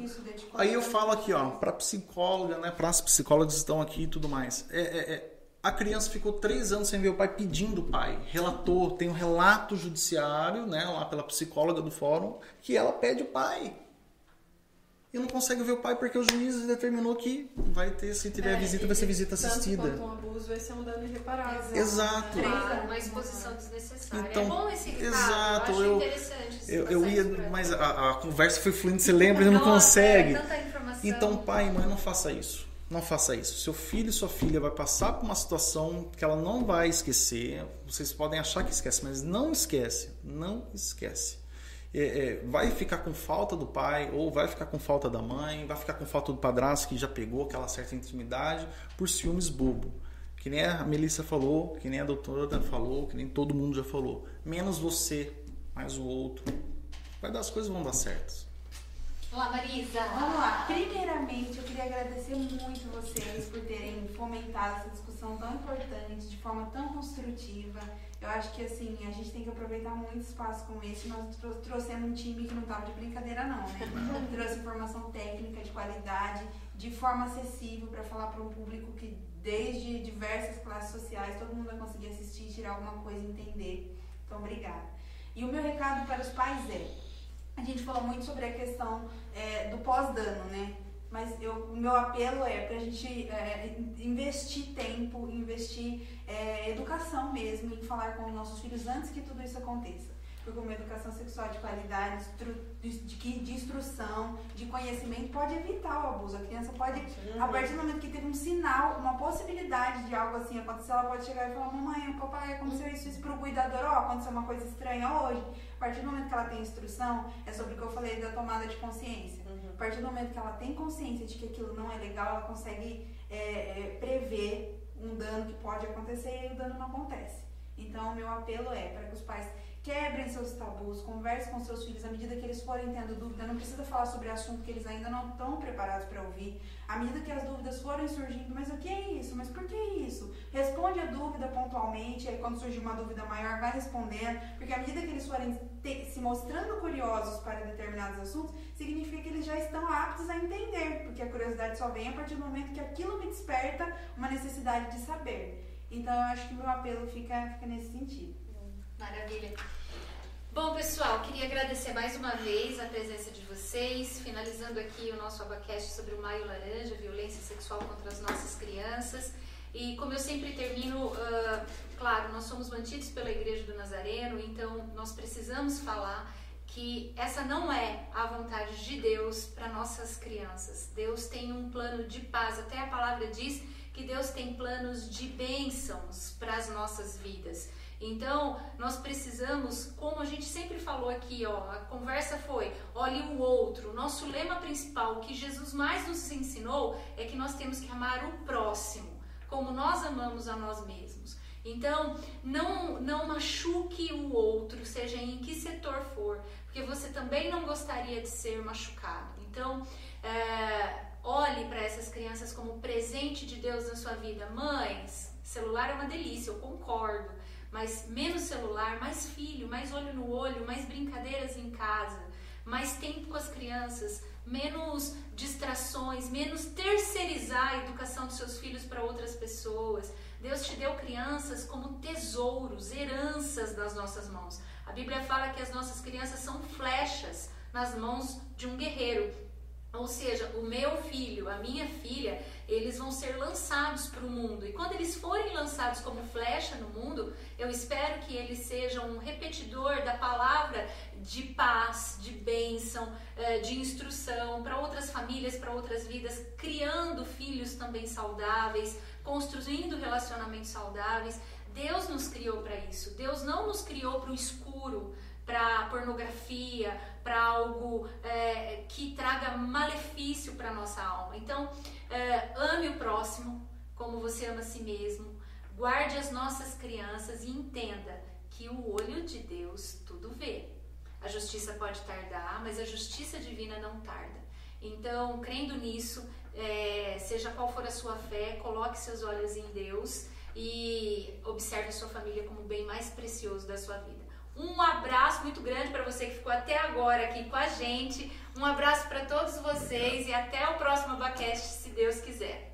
Aí eu falo aqui, ó, para psicóloga, né? Para as psicólogas estão aqui e tudo mais. É, é, é, a criança ficou três anos sem ver o pai pedindo o pai. Relatou, tem um relato judiciário, né? Lá pela psicóloga do fórum, que ela pede o pai e não consegue ver o pai porque o juiz determinou que vai ter, se tiver é, visita, vai ser visita assistida. Tanto um abuso vai ser um dano irreparável. Exato. Claro, uma exposição desnecessária. Então, é bom esse recado, exato, eu, eu interessante. Eu, eu ia, mas a, a, conversa foi fluindo, você lembra, e não consegue. É, tanta informação. Então, pai e mãe, não faça isso. Não faça isso. Seu filho e sua filha vai passar por uma situação que ela não vai esquecer. Vocês podem achar que esquece, mas não esquece. Não esquece é, é, vai ficar com falta do pai, ou vai ficar com falta da mãe, vai ficar com falta do padrasto que já pegou aquela certa intimidade por ciúmes bobo. Que nem a Melissa falou, que nem a doutora falou, que nem todo mundo já falou. Menos você, mais o outro. Vai dar as coisas vão dar certas. Olá, Marisa! Vamos lá. Primeiramente, eu queria agradecer muito vocês por terem fomentado essa discussão tão importante, de forma tão construtiva. Eu acho que, assim, a gente tem que aproveitar muito espaço como esse. Nós trouxemos um time que não estava de brincadeira, não, né? [laughs] Não. Trouxe informação técnica de qualidade, de forma acessível, para falar para um público que, desde diversas classes sociais, todo mundo vai conseguir assistir, tirar alguma coisa e entender. Então, obrigada. E o meu recado para os pais é a gente falou muito sobre a questão é, do pós-dano, né? Mas eu, o meu apelo é para a gente é, investir tempo, investir é, educação mesmo, em falar com os nossos filhos antes que tudo isso aconteça porque uma educação sexual de qualidade, de, de instrução, de conhecimento, pode evitar o abuso. A criança pode, a partir do momento que teve um sinal, uma possibilidade de algo assim acontecer, ela pode chegar e falar: Mamãe, o papai aconteceu isso, isso para o cuidador, ó, oh, aconteceu uma coisa estranha hoje. A partir do momento que ela tem instrução, é sobre o que eu falei da tomada de consciência. A partir do momento que ela tem consciência de que aquilo não é legal, ela consegue é, é, prever um dano que pode acontecer e o dano não acontece. Então, o meu apelo é para que os pais Quebrem seus tabus, converse com seus filhos à medida que eles forem tendo dúvida. Não precisa falar sobre assunto que eles ainda não estão preparados para ouvir. À medida que as dúvidas forem surgindo, mas o que é isso? Mas por que isso? Responde a dúvida pontualmente. Aí, quando surgir uma dúvida maior, vai respondendo. Porque à medida que eles forem se mostrando curiosos para determinados assuntos, significa que eles já estão aptos a entender. Porque a curiosidade só vem a partir do momento que aquilo me desperta uma necessidade de saber. Então, eu acho que meu apelo fica, fica nesse sentido. Maravilha. Bom, pessoal. queria agradecer mais uma vez a presença de vocês, finalizando aqui o nosso abacaxi sobre o Maio Laranja, violência sexual contra as nossas crianças. E como eu sempre termino, uh, claro, nós somos mantidos pela Igreja do Nazareno, então nós precisamos falar que essa não é a vontade de Deus para nossas crianças. Deus tem um plano de paz, até a palavra diz que Deus tem planos de bênçãos para as nossas vidas. Então, nós precisamos, como a gente sempre falou aqui, ó, a conversa foi, olhe o outro. Nosso lema principal, que Jesus mais nos ensinou, é que nós temos que amar o próximo como nós amamos a nós mesmos. Então, não, não machuque o outro, seja em que setor for, porque você também não gostaria de ser machucado. Então, é, olhe para essas crianças como presente de Deus na sua vida. Mães, celular é uma delícia, eu concordo, mas menos celular, mais filho, mais olho no olho, mais brincadeiras em casa, mais tempo com as crianças menos distrações, menos terceirizar a educação dos seus filhos para outras pessoas. Deus te deu crianças como tesouros, heranças nas nossas mãos. A Bíblia fala que as nossas crianças são flechas nas mãos de um guerreiro. Ou seja, o meu filho, a minha filha, eles vão ser lançados para o mundo. E quando eles forem lançados como flecha no mundo, eu espero que eles sejam um repetidor da palavra de paz, de bênção, eh, de instrução para outras famílias, para outras vidas, criando filhos também saudáveis, construindo relacionamentos saudáveis. Deus nos criou para isso. Deus não nos criou para o escuro, para pornografia, para algo é, que traga malefício para nossa alma. Então, é, ame o próximo como você ama a si mesmo. Guarde as nossas crianças e entenda que o olho de Deus tudo vê. A justiça pode tardar, mas a justiça divina não tarda. Então, crendo nisso, é, seja qual for a sua fé, coloque seus olhos em Deus e observe a sua família como o bem mais precioso da sua vida. Um abraço muito grande para você que ficou até agora aqui com a gente. Um abraço para todos vocês e até o próximo Abacast, se Deus quiser.